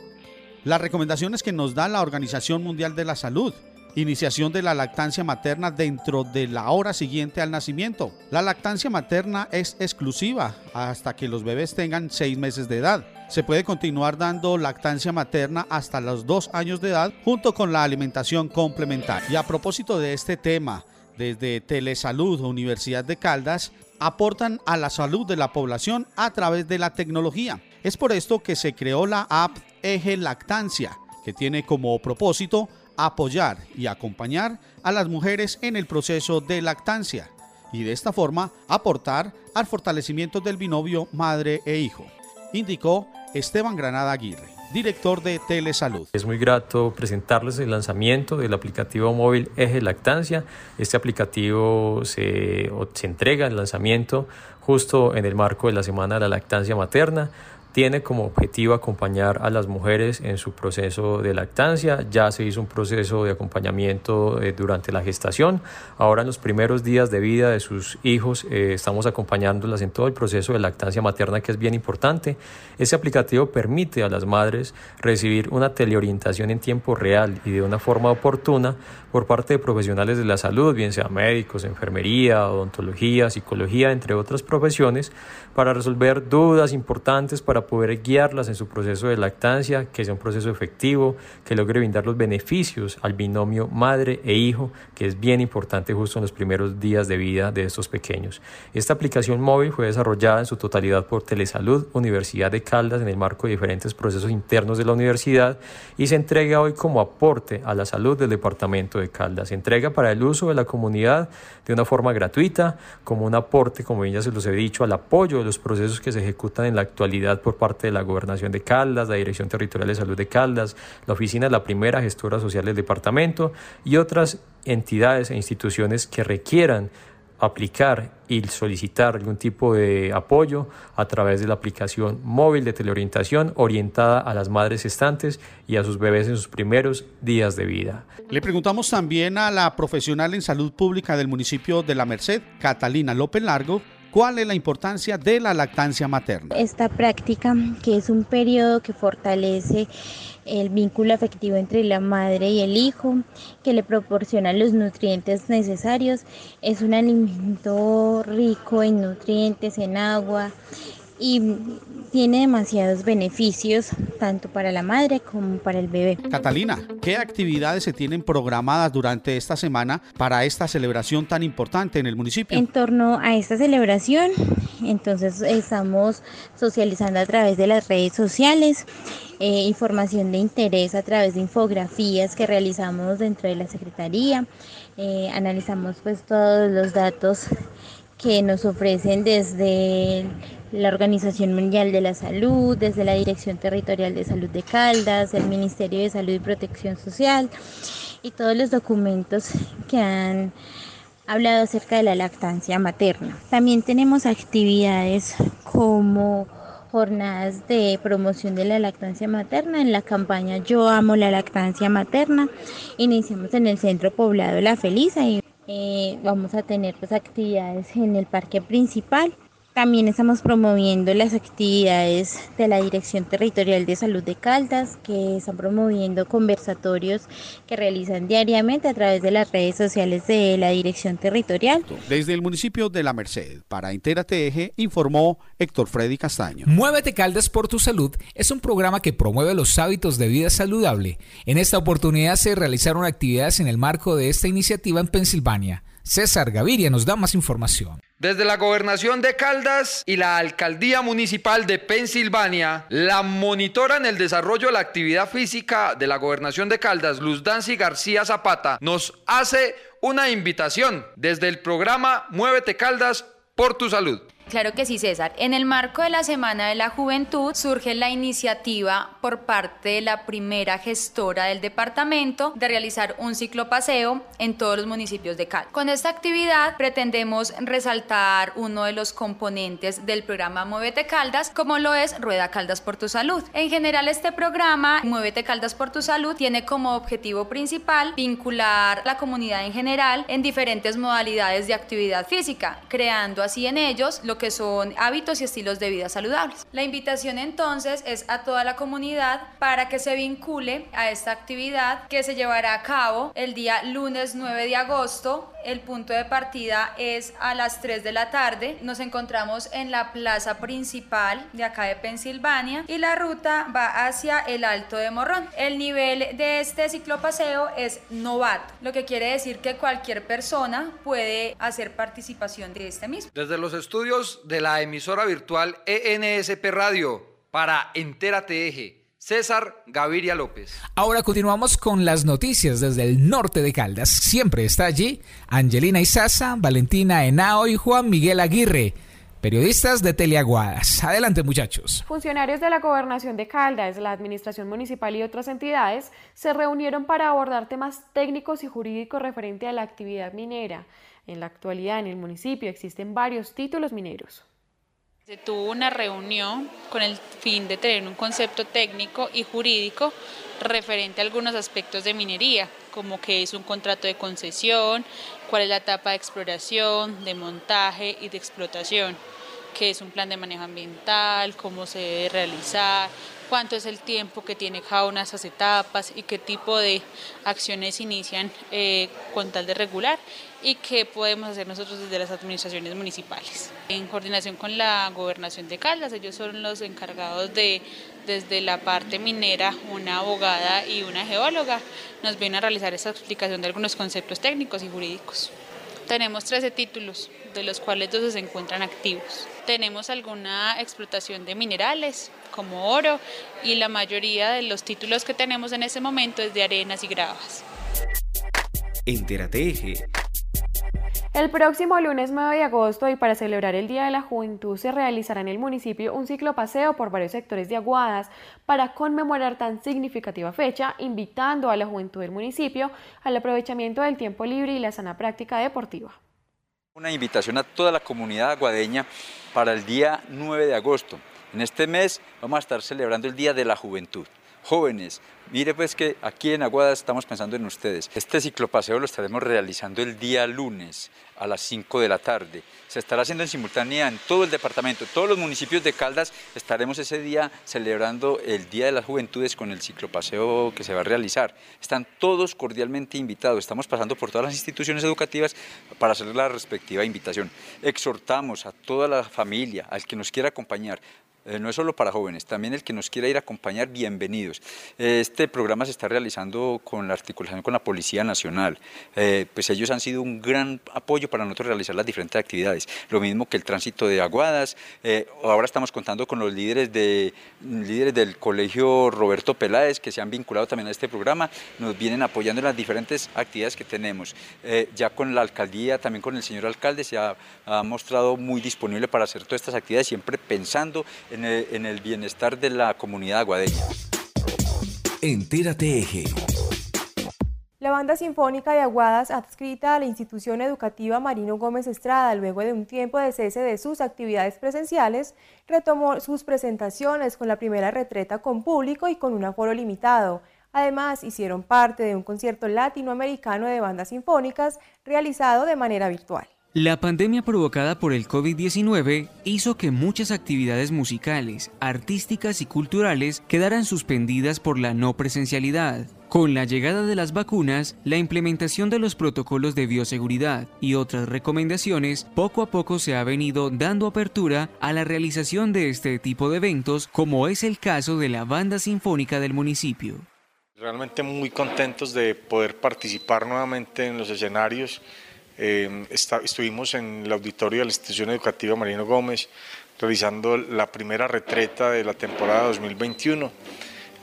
Las recomendaciones que nos da la Organización Mundial de la Salud Iniciación de la lactancia materna dentro de la hora siguiente al nacimiento. La lactancia materna es exclusiva hasta que los bebés tengan seis meses de edad. Se puede continuar dando lactancia materna hasta los dos años de edad junto con la alimentación complementaria. Y a propósito de este tema, desde Telesalud Universidad de Caldas aportan a la salud de la población a través de la tecnología. Es por esto que se creó la app Eje Lactancia, que tiene como propósito apoyar y acompañar a las mujeres en el proceso de lactancia y de esta forma aportar al fortalecimiento del binomio madre e hijo, indicó Esteban Granada Aguirre, director de Telesalud. Es muy grato presentarles el lanzamiento del aplicativo móvil Eje Lactancia. Este aplicativo se, se entrega el lanzamiento justo en el marco de la Semana de la Lactancia Materna tiene como objetivo acompañar a las mujeres en su proceso de lactancia. Ya se hizo un proceso de acompañamiento eh, durante la gestación. Ahora en los primeros días de vida de sus hijos eh, estamos acompañándolas en todo el proceso de lactancia materna que es bien importante. Ese aplicativo permite a las madres recibir una teleorientación en tiempo real y de una forma oportuna por parte de profesionales de la salud, bien sea médicos, enfermería, odontología, psicología, entre otras profesiones, para resolver dudas importantes para poder guiarlas en su proceso de lactancia, que sea un proceso efectivo, que logre brindar los beneficios al binomio madre e hijo, que es bien importante justo en los primeros días de vida de estos pequeños. Esta aplicación móvil fue desarrollada en su totalidad por Telesalud, Universidad de Caldas, en el marco de diferentes procesos internos de la universidad y se entrega hoy como aporte a la salud del departamento de Caldas. Se entrega para el uso de la comunidad de una forma gratuita, como un aporte, como ya se los he dicho, al apoyo de los procesos que se ejecutan en la actualidad por parte de la Gobernación de Caldas, la Dirección Territorial de Salud de Caldas, la Oficina de la Primera Gestora Social del Departamento y otras entidades e instituciones que requieran aplicar y solicitar algún tipo de apoyo a través de la aplicación móvil de teleorientación orientada a las madres gestantes y a sus bebés en sus primeros días de vida. Le preguntamos también a la profesional en salud pública del municipio de La Merced, Catalina López Largo, ¿Cuál es la importancia de la lactancia materna? Esta práctica, que es un periodo que fortalece el vínculo afectivo entre la madre y el hijo, que le proporciona los nutrientes necesarios, es un alimento rico en nutrientes, en agua, y tiene demasiados beneficios tanto para la madre como para el bebé. Catalina, ¿qué actividades se tienen programadas durante esta semana para esta celebración tan importante en el municipio? En torno a esta celebración, entonces estamos socializando a través de las redes sociales. Eh, información de interés a través de infografías que realizamos dentro de la Secretaría. Eh, analizamos pues todos los datos que nos ofrecen desde la Organización Mundial de la Salud, desde la Dirección Territorial de Salud de Caldas, el Ministerio de Salud y Protección Social y todos los documentos que han hablado acerca de la lactancia materna. También tenemos actividades como jornadas de promoción de la lactancia materna en la campaña Yo amo la lactancia materna. Iniciamos en el centro poblado La Feliz, y eh, vamos a tener pues actividades en el parque principal también estamos promoviendo las actividades de la Dirección Territorial de Salud de Caldas, que están promoviendo conversatorios que realizan diariamente a través de las redes sociales de la Dirección Territorial. Desde el municipio de La Merced, para Entérate Eje, informó Héctor Freddy Castaño. Muévete Caldas por tu salud es un programa que promueve los hábitos de vida saludable. En esta oportunidad se realizaron actividades en el marco de esta iniciativa en Pensilvania. César Gaviria nos da más información. Desde la gobernación de Caldas y la alcaldía municipal de Pensilvania, la monitoran el desarrollo de la actividad física de la gobernación de Caldas, Luz Dancy García Zapata, nos hace una invitación desde el programa Muévete Caldas por tu salud. Claro que sí, César. En el marco de la Semana de la Juventud surge la iniciativa por parte de la primera gestora del departamento de realizar un ciclopaseo en todos los municipios de Cal. Con esta actividad pretendemos resaltar uno de los componentes del programa Muévete Caldas, como lo es Rueda Caldas por tu Salud. En general, este programa Muévete Caldas por tu Salud tiene como objetivo principal vincular la comunidad en general en diferentes modalidades de actividad física, creando así en ellos lo que son hábitos y estilos de vida saludables. La invitación entonces es a toda la comunidad para que se vincule a esta actividad que se llevará a cabo el día lunes 9 de agosto. El punto de partida es a las 3 de la tarde. Nos encontramos en la plaza principal de acá de Pensilvania y la ruta va hacia el Alto de Morrón. El nivel de este ciclopaseo es novato, lo que quiere decir que cualquier persona puede hacer participación de este mismo. Desde los estudios de la emisora virtual ENSP Radio para Entérate Eje. César Gaviria López. Ahora continuamos con las noticias desde el norte de Caldas. Siempre está allí Angelina Isaza, Valentina Henao y Juan Miguel Aguirre. Periodistas de Teleaguadas. Adelante muchachos. Funcionarios de la Gobernación de Caldas, la Administración Municipal y otras entidades se reunieron para abordar temas técnicos y jurídicos referente a la actividad minera. En la actualidad en el municipio existen varios títulos mineros. Se tuvo una reunión con el fin de tener un concepto técnico y jurídico referente a algunos aspectos de minería, como que es un contrato de concesión, cuál es la etapa de exploración, de montaje y de explotación, qué es un plan de manejo ambiental, cómo se debe realizar, cuánto es el tiempo que tiene cada una de esas etapas y qué tipo de acciones inician eh, con tal de regular y qué podemos hacer nosotros desde las administraciones municipales. En coordinación con la gobernación de Caldas, ellos son los encargados de, desde la parte minera, una abogada y una geóloga, nos vienen a realizar esa explicación de algunos conceptos técnicos y jurídicos. Tenemos 13 títulos, de los cuales 12 se encuentran activos. Tenemos alguna explotación de minerales, como oro, y la mayoría de los títulos que tenemos en ese momento es de arenas y gravas. Entérate Eje el próximo lunes 9 de agosto y para celebrar el Día de la Juventud se realizará en el municipio un ciclopaseo por varios sectores de Aguadas para conmemorar tan significativa fecha, invitando a la juventud del municipio al aprovechamiento del tiempo libre y la sana práctica deportiva. Una invitación a toda la comunidad aguadeña para el día 9 de agosto. En este mes vamos a estar celebrando el Día de la Juventud. Jóvenes, mire pues que aquí en Aguadas estamos pensando en ustedes. Este ciclopaseo lo estaremos realizando el día lunes a las 5 de la tarde. Se estará haciendo en simultánea en todo el departamento, todos los municipios de Caldas estaremos ese día celebrando el Día de las Juventudes con el ciclopaseo que se va a realizar. Están todos cordialmente invitados, estamos pasando por todas las instituciones educativas para hacer la respectiva invitación. Exhortamos a toda la familia, al que nos quiera acompañar, eh, no es solo para jóvenes, también el que nos quiera ir a acompañar, bienvenidos. Este programa se está realizando con la articulación con la Policía Nacional, eh, pues ellos han sido un gran apoyo para nosotros realizar las diferentes actividades, lo mismo que el tránsito de Aguadas, eh, ahora estamos contando con los líderes, de, líderes del Colegio Roberto Peláez que se han vinculado también a este programa, nos vienen apoyando en las diferentes actividades que tenemos, ya con la alcaldía, también con el señor alcalde, se ha, ha mostrado muy disponible para hacer todas estas actividades, siempre pensando en en el, bienestar de la comunidad aguadeña. Entérate Eje. La banda sinfónica de Aguadas, adscrita a la institución educativa Marino Gómez Estrada, luego de un tiempo de cese de sus actividades presenciales, retomó sus presentaciones con la primera retreta con público y con un aforo limitado. Además, hicieron parte de un concierto latinoamericano de bandas sinfónicas realizado de manera virtual. La pandemia provocada por el COVID-19 hizo que muchas actividades musicales, artísticas y culturales quedaran suspendidas por la no presencialidad. Con la llegada de las vacunas, la implementación de los protocolos de bioseguridad y otras recomendaciones, poco a poco se ha venido dando apertura a la realización de este tipo de eventos, como es el caso de la Banda Sinfónica del municipio. Realmente muy contentos de poder participar nuevamente en los escenarios eh, estuvimos en el auditorio de la institución educativa Marino Gómez realizando la primera retreta de la temporada 2021.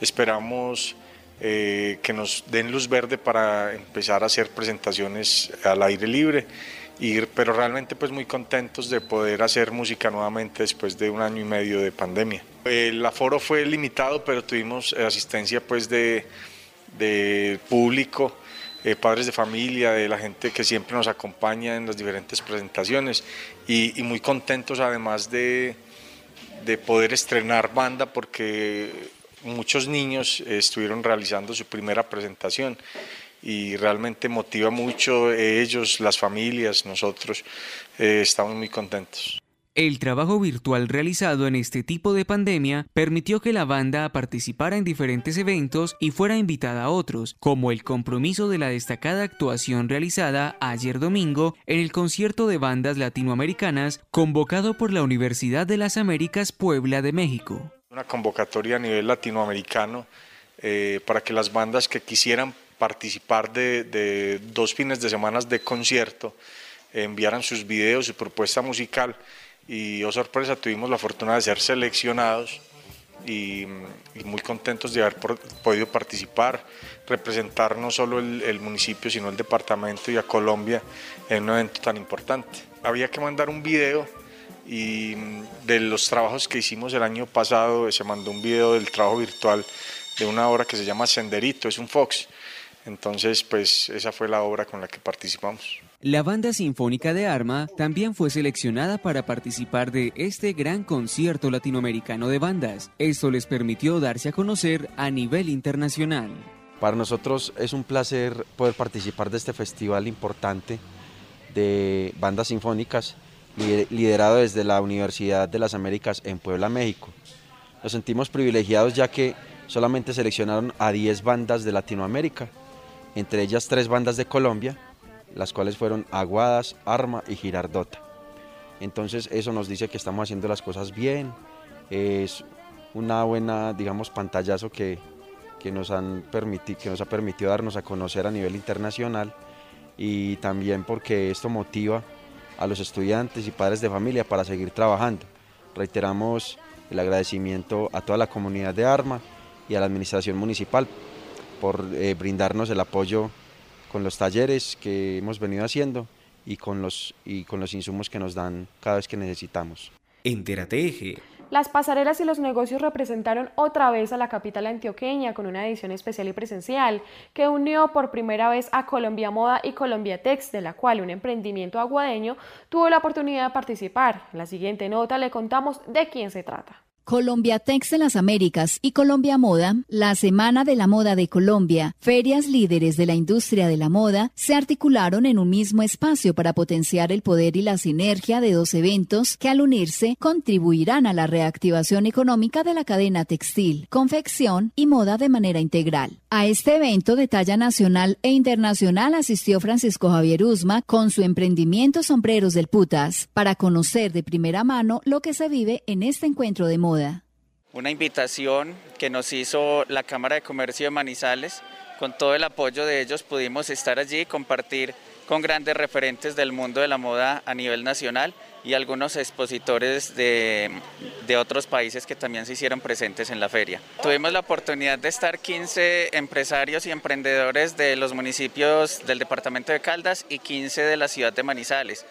Esperamos eh, que nos den luz verde para empezar a hacer presentaciones al aire libre, pero realmente pues muy contentos de poder hacer música nuevamente después de un año y medio de pandemia. El aforo fue limitado, pero tuvimos asistencia pues de, de público eh, padres de familia, de la gente que siempre nos acompaña en las diferentes presentaciones y, muy contentos además de, de, poder estrenar banda porque muchos niños estuvieron realizando su primera presentación y realmente motiva mucho ellos, las familias, nosotros, eh, estamos muy contentos. El trabajo virtual realizado en este tipo de pandemia permitió que la banda participara en diferentes eventos y fuera invitada a otros, como el compromiso de la destacada actuación realizada ayer domingo en el concierto de bandas latinoamericanas convocado por la Universidad de las Américas Puebla de México. Una convocatoria a nivel latinoamericano eh, para que las bandas que quisieran participar de, dos fines de semana de concierto enviaran sus videos, su propuesta musical y, oh sorpresa, tuvimos la fortuna de ser seleccionados y, muy contentos de haber podido participar, representar no solo el, municipio, sino el departamento y a Colombia en un evento tan importante. Había que mandar un video y de los trabajos que hicimos el año pasado se mandó un video del trabajo virtual de una obra que se llama Senderito, es un Fox. Entonces, pues esa fue la obra con la que participamos. La banda sinfónica de Arma también fue seleccionada para participar de este gran concierto latinoamericano de bandas. Esto les permitió darse a conocer a nivel internacional. Para nosotros es un placer poder participar de este festival importante de bandas sinfónicas liderado desde la Universidad de las Américas en Puebla, México. Nos sentimos privilegiados ya que solamente seleccionaron a 10 bandas de Latinoamérica, entre ellas tres bandas de Colombia, las cuales fueron Aguadas, Arma y Girardota. Entonces eso nos dice que estamos haciendo las cosas bien, es una buena, digamos, pantallazo que, que, nos, han que nos ha permitido darnos a conocer a nivel internacional y también porque esto motiva a los estudiantes y padres de familia para seguir trabajando. Reiteramos el agradecimiento a toda la comunidad de Arma y a la administración municipal por eh, brindarnos el apoyo con los talleres que hemos venido haciendo y con los, y con los insumos que nos dan cada vez que necesitamos. Entérate Eje las pasarelas y los negocios representaron otra vez a la capital antioqueña con una edición especial y presencial que unió por primera vez a Colombia Moda y Colombia Tex, de la cual un emprendimiento aguadeño tuvo la oportunidad de participar. En la siguiente nota le contamos de quién se trata. Colombia Tex en las Américas y Colombia Moda, la Semana de la Moda de Colombia, ferias líderes de la industria de la moda, se articularon en un mismo espacio para potenciar el poder y la sinergia de dos eventos que al unirse contribuirán a la reactivación económica de la cadena textil, confección y moda de manera integral. A este evento de talla nacional e internacional asistió Francisco Javier Usma con su emprendimiento Sombreros del Putas para conocer de primera mano lo que se vive en este encuentro de moda una invitación que nos hizo la Cámara de Comercio de Manizales. Con todo el apoyo de ellos pudimos estar allí y compartir con grandes referentes del mundo de la moda a nivel nacional y algunos expositores de, otros países que también se hicieron presentes en la feria. Tuvimos la oportunidad de estar 15 empresarios y emprendedores de los municipios del departamento de Caldas y 15 de la ciudad de Manizales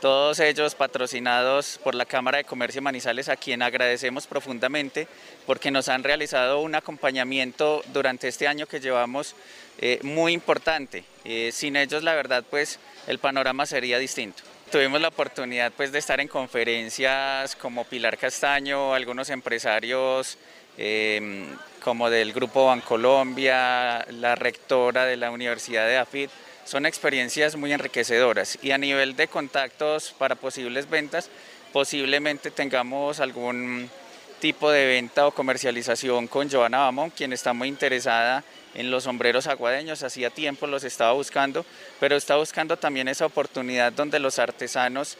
todos ellos patrocinados por la Cámara de Comercio Manizales, a quien agradecemos profundamente porque nos han realizado un acompañamiento durante este año que llevamos eh, muy importante. Eh, sin ellos, la verdad, pues el panorama sería distinto. Tuvimos la oportunidad pues, de estar en conferencias como Pilar Castaño, algunos empresarios em, como del Grupo Bancolombia, la rectora de la Universidad de AFID, son experiencias muy enriquecedoras y a nivel de contactos para posibles ventas, posiblemente tengamos algún tipo de venta o comercialización con Joana Bamón, quien está muy interesada en los sombreros aguadeños, hacía tiempo los estaba buscando, pero está buscando también esa oportunidad donde los artesanos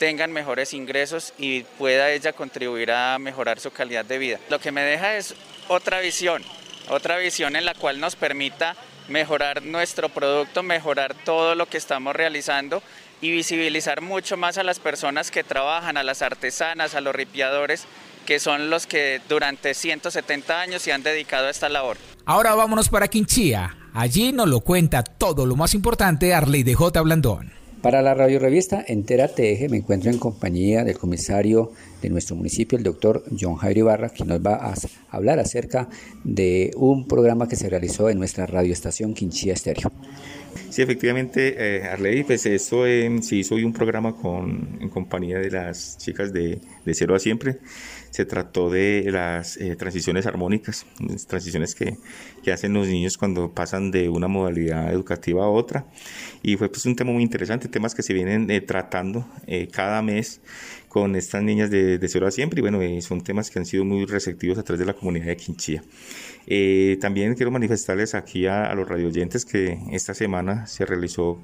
tengan mejores ingresos y pueda ella contribuir a mejorar su calidad de vida. Lo que me deja es otra visión, otra visión en la cual nos permita mejorar nuestro producto, mejorar todo lo que estamos realizando y visibilizar mucho más a las personas que trabajan, a las artesanas, a los ripiadores, que son los que durante 170 años se han dedicado a esta labor. Ahora vámonos para Quinchía. Allí nos lo cuenta todo lo más importante Arley de J. Blandón. Para la radio revista Entera Eje me encuentro en compañía del comisario de nuestro municipio, el doctor John Jairo Ibarra, que nos va a hablar acerca de un programa que se realizó en nuestra radioestación Quinchía Estéreo. Sí, efectivamente, eh, Arley, pues esto eh, se hizo un programa con, en compañía de las chicas de, de Cero a Siempre se trató de las eh, transiciones armónicas, transiciones que, que, hacen los niños cuando pasan de una modalidad educativa a otra. Y fue pues un tema muy interesante, temas que se vienen eh, tratando eh, cada mes con estas niñas de, de cero a siempre y bueno, son temas que han sido muy receptivos a través de la comunidad de Quinchía. también quiero manifestarles aquí a, a los radioyentes que esta semana se realizó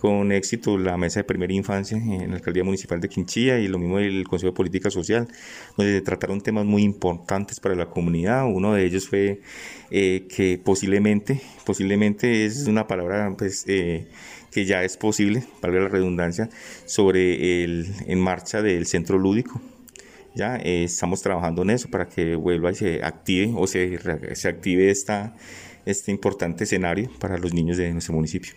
con éxito la mesa de primera infancia en la alcaldía municipal de Quinchilla y lo mismo el Consejo de Política Social, donde se trataron temas muy importantes para la comunidad. Uno de ellos fue eh, que posiblemente, posiblemente es una palabra pues, eh, que ya es posible, valga la redundancia, sobre el en marcha del centro lúdico. Ya eh, estamos trabajando en eso para que vuelva y se active o se, se active esta, este importante escenario para los niños de nuestro municipio.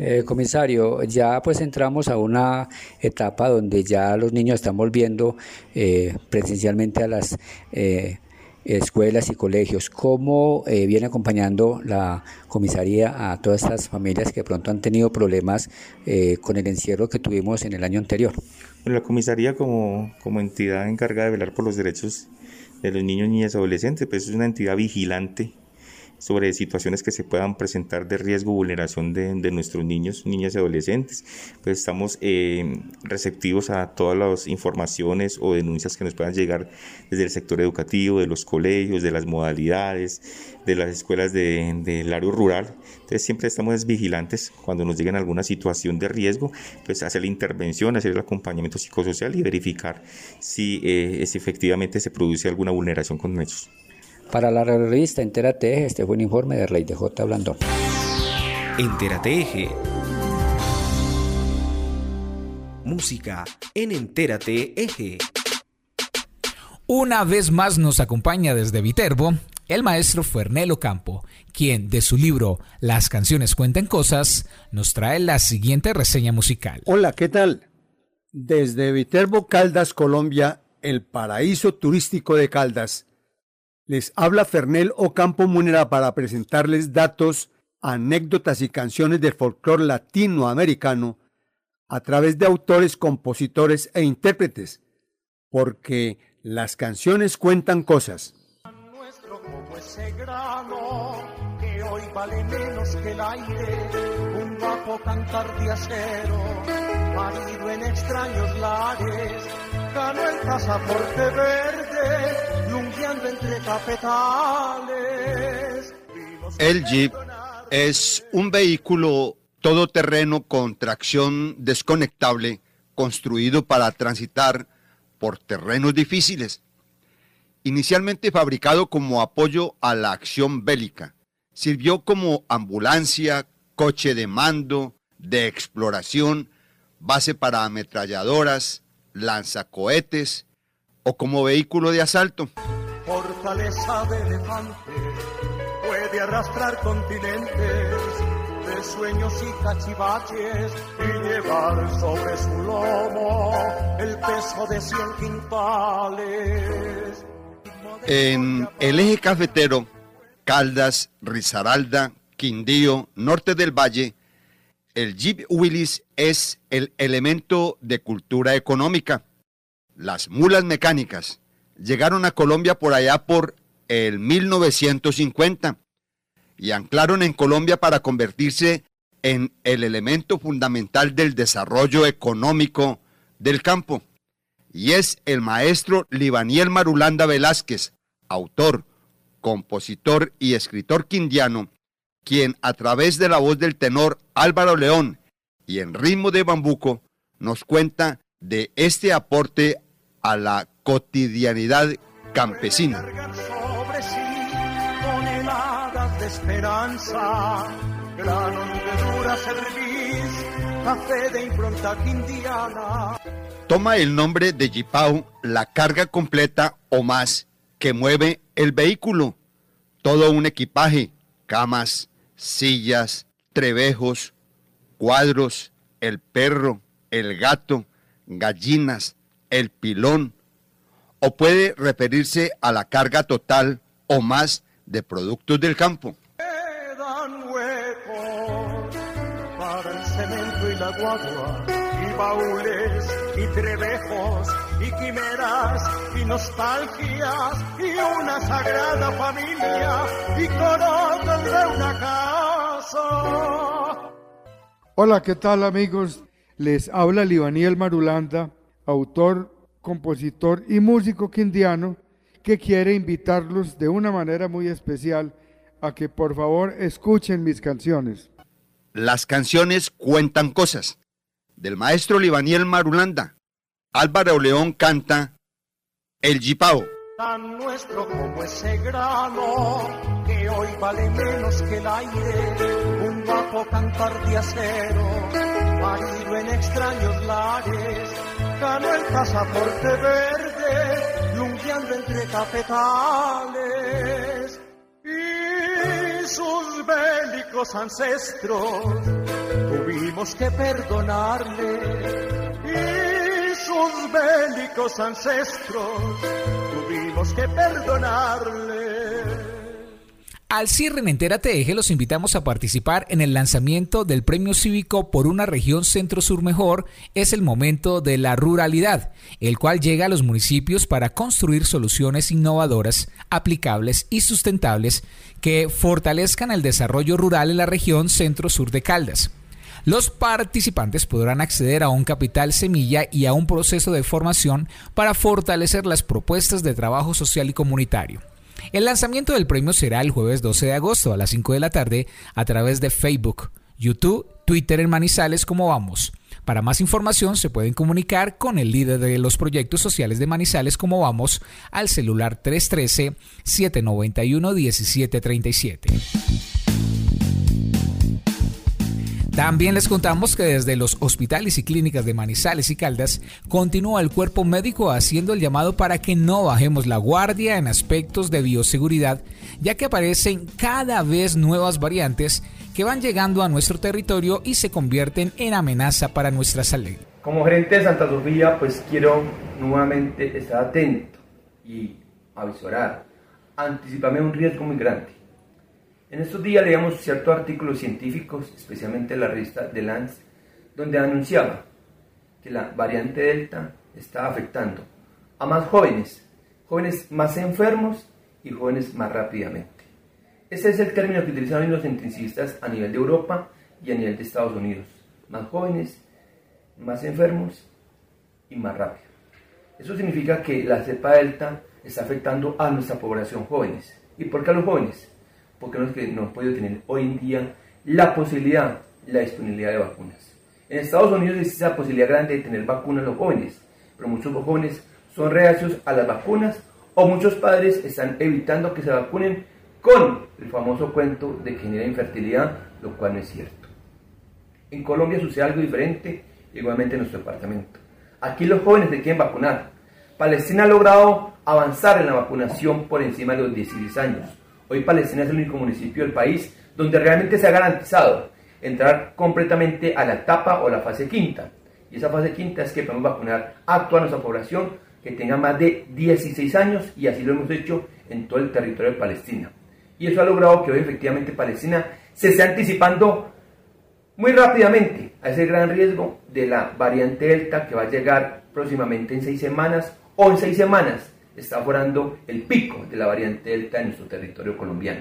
Eh, comisario, ya pues entramos a una etapa donde ya los niños están volviendo eh, presencialmente a las eh, escuelas y colegios. ¿Cómo eh, viene acompañando la comisaría a todas estas familias que pronto han tenido problemas eh, con el encierro que tuvimos en el año anterior? La comisaría como, como entidad encargada de velar por los derechos de los niños, niñas y adolescentes, pues es una entidad vigilante sobre situaciones que se puedan presentar de riesgo vulneración de, nuestros niños, niñas y adolescentes. Pues estamos eh, receptivos a todas las informaciones o denuncias que nos puedan llegar desde el sector educativo, de los colegios, de las modalidades, de las escuelas del área rural. Entonces siempre estamos vigilantes cuando nos lleguen alguna situación de riesgo, pues hacer la intervención, hacer el acompañamiento psicosocial y verificar si, eh, efectivamente se produce alguna vulneración con ellos. Para la revista Entérate Eje, este fue un informe de Rey de J. Blandón. Entérate Eje. Música en Entérate Eje. Una vez más nos acompaña desde Viterbo el maestro Fernelo Campo, quien de su libro Las canciones cuentan cosas, nos trae la siguiente reseña musical. Hola, ¿qué tal? Desde Viterbo, Caldas, Colombia, el paraíso turístico de Caldas, les habla Fernel Ocampo Munera para presentarles datos, anécdotas y canciones del folclore latinoamericano a través de autores, compositores e intérpretes, porque las canciones cuentan cosas. Nuestro como ese grano que hoy vale menos que el aire, un cantar de acero, en extraños lares, ganó el pasaporte verde El Jeep es un vehículo todoterreno con tracción desconectable construido para transitar por terrenos difíciles. Inicialmente fabricado como apoyo a la acción bélica, sirvió como ambulancia, coche de mando, de exploración, base para ametralladoras, lanzacohetes o como vehículo de asalto fortaleza de elefante puede arrastrar continentes de sueños y cachivaches y llevar sobre su lomo el peso de cien quintales. En el eje cafetero, Caldas, Risaralda, Quindío, Norte del Valle, el Jeep Willis es el elemento de cultura económica. Las mulas mecánicas, llegaron a Colombia por allá por el 1950 y anclaron en Colombia para convertirse en el elemento fundamental del desarrollo económico del campo. Y es el maestro Libaniel Marulanda Velázquez, autor, compositor y escritor quindiano, quien a través de la voz del tenor Álvaro León y en ritmo de bambuco nos cuenta de este aporte a la cotidianidad campesina. de esperanza, café de impronta quindiana. Toma el nombre de Jipao la carga completa o más que mueve el vehículo. Todo un equipaje, camas, sillas, trebejos, cuadros, el perro, el gato, gallinas, el pilón, o puede referirse a la carga total o más de productos del campo. Quedan huecos para el cemento y la guagua, y baúles y trebejos y quimeras y nostalgias y una sagrada familia y coronas de una casa. Hola, ¿qué tal amigos? Les habla Libaniel Marulanda, autor compositor y músico quindiano que quiere invitarlos de una manera muy especial a que por favor escuchen mis canciones. Las canciones cuentan cosas. Del maestro Libaniel Marulanda, Álvaro León canta El Jipao. Tan nuestro como ese grano que hoy vale menos que el aire, un guapo cantar de acero, marido en extraños lares ganó el pasaporte verde, lungueando entre cafetales. Y sus bélicos ancestros tuvimos que perdonarle. Y sus bélicos ancestros tuvimos que perdonarle. Al cierre en Entérate Eje los invitamos a participar en el lanzamiento del Premio Cívico por una región centro-sur mejor. Es el momento de la ruralidad, el cual llega a los municipios para construir soluciones innovadoras, aplicables y sustentables que fortalezcan el desarrollo rural en la región centro-sur de Caldas. Los participantes podrán acceder a un capital semilla y a un proceso de formación para fortalecer las propuestas de trabajo social y comunitario. El lanzamiento del premio será el jueves 12 de agosto a las 5 de la tarde a través de Facebook, YouTube, Twitter en Manizales como vamos. Para más información se pueden comunicar con el líder de los proyectos sociales de Manizales como vamos al celular 313 791 1737. También les contamos que desde los hospitales y clínicas de Manizales y Caldas continúa el cuerpo médico haciendo el llamado para que no bajemos la guardia en aspectos de bioseguridad, ya que aparecen cada vez nuevas variantes que van llegando a nuestro territorio y se convierten en amenaza para nuestra salud. Como gerente de Santa Sofía, pues quiero nuevamente estar atento y avisorar, anticiparme un riesgo muy grande en estos días leíamos ciertos artículos científicos, especialmente en la revista The Lance, donde anunciaba que la variante Delta está afectando a más jóvenes, jóvenes más enfermos y jóvenes más rápidamente. Ese es el término que utilizaron los intensivistas a nivel de Europa y a nivel de Estados Unidos. Más jóvenes, más enfermos y más rápido. Eso significa que la cepa Delta está afectando a nuestra población jóvenes. ¿Y por qué a los jóvenes? Porque que no hemos podido tener hoy en día la posibilidad, la disponibilidad de vacunas. En Estados Unidos existe la posibilidad grande de tener vacunas los jóvenes, pero muchos jóvenes son reacios a las vacunas o muchos padres están evitando que se vacunen con el famoso cuento de que genera infertilidad, lo cual no es cierto. En Colombia sucede algo diferente, igualmente en nuestro departamento. Aquí los jóvenes se quieren vacunar. Palestina ha logrado avanzar en la vacunación por encima de los 16 años. Hoy Palestina es el único municipio del país donde realmente se ha garantizado entrar completamente a la etapa o la fase quinta. Y esa fase quinta es que podemos vacunar a toda nuestra población que tenga más de 16 años y así lo hemos hecho en todo el territorio de Palestina. Y eso ha logrado que hoy efectivamente Palestina se esté anticipando muy rápidamente a ese gran riesgo de la variante Delta que va a llegar próximamente en seis semanas o en seis semanas está forando el pico de la variante Delta en nuestro territorio colombiano.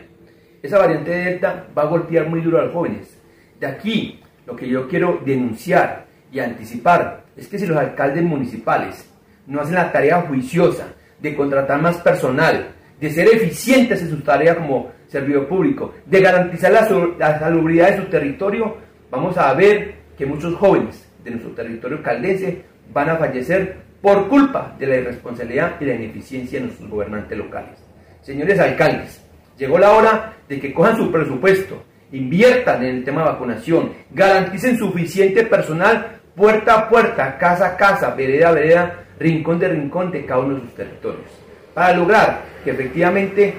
Esa variante Delta va a golpear muy duro a los jóvenes. De aquí, lo que yo quiero denunciar y anticipar es que si los alcaldes municipales no hacen la tarea juiciosa de contratar más personal, de ser eficientes en su tarea como servidor público, de garantizar la, la salubridad de su territorio, vamos a ver que muchos jóvenes de nuestro territorio caldense van a fallecer por culpa de la irresponsabilidad y la ineficiencia de nuestros gobernantes locales. Señores alcaldes, llegó la hora de que cojan su presupuesto, inviertan en el tema de vacunación, garanticen suficiente personal puerta a puerta, casa a casa, vereda a vereda, rincón de rincón de cada uno de sus territorios, para lograr que efectivamente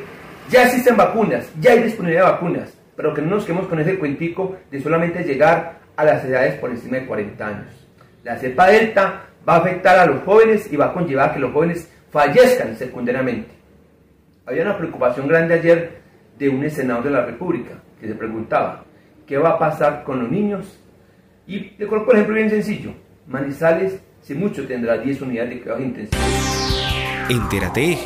ya existen vacunas, ya hay disponibilidad de vacunas, pero que no nos quedemos con ese cuentico de solamente llegar a las edades por encima de 40 años. La cepa delta va a afectar a los jóvenes y va a conllevar que los jóvenes fallezcan secundariamente. Había una preocupación grande ayer de un senador de la República que se preguntaba, ¿qué va a pasar con los niños? Y le coloco un ejemplo bien sencillo. Manizales, si mucho, tendrá 10 unidades de cuidados intensivos. Entérate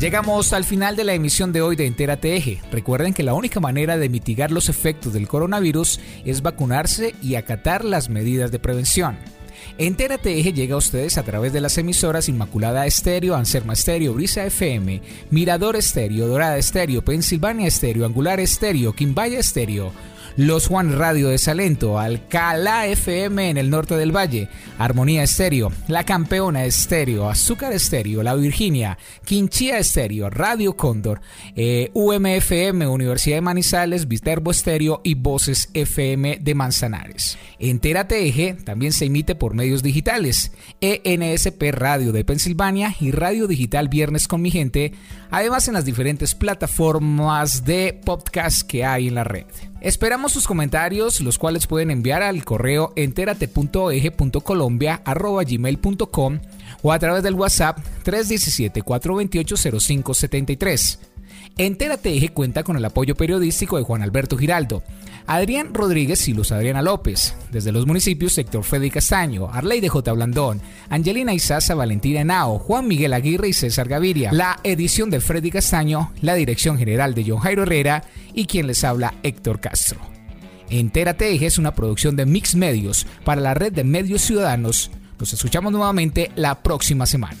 Llegamos al final de la emisión de hoy de Entérate Eje. Recuerden que la única manera de mitigar los efectos del coronavirus es vacunarse y acatar las medidas de prevención. Entérate Eje llega a ustedes a través de las emisoras Inmaculada Estéreo, Anserma Estéreo, Brisa FM, Mirador Estéreo, Dorada Estéreo, Pensilvania Estéreo, Angular Estéreo, Quimbaya Estéreo, los Juan Radio de Salento, Alcalá FM en el norte del valle, Armonía Estéreo, La Campeona Estéreo, Azúcar Estéreo, La Virginia, Quinchía Estéreo, Radio Cóndor, eh, UMFM, Universidad de Manizales, Viterbo Estéreo y Voces FM de Manzanares. Entérate Eje también se emite por medios digitales, ENSP Radio de Pensilvania y Radio Digital Viernes con mi gente, además en las diferentes plataformas de podcast que hay en la red. Esperamos sus comentarios, los cuales pueden enviar al correo enterate.eje.colombia.gmail.com o a través del WhatsApp 317-428-0573. Entérate Eje cuenta con el apoyo periodístico de Juan Alberto Giraldo, Adrián Rodríguez y Luz Adriana López, desde los municipios sector Freddy Castaño, Arley de J. Blandón, Angelina Isaza, Valentina Henao, Juan Miguel Aguirre y César Gaviria. La edición de Freddy Castaño, la dirección general de John Jairo Herrera y quien les habla Héctor Castro. Entérate Eje es una producción de Mix Medios para la red de medios ciudadanos. Nos escuchamos nuevamente la próxima semana.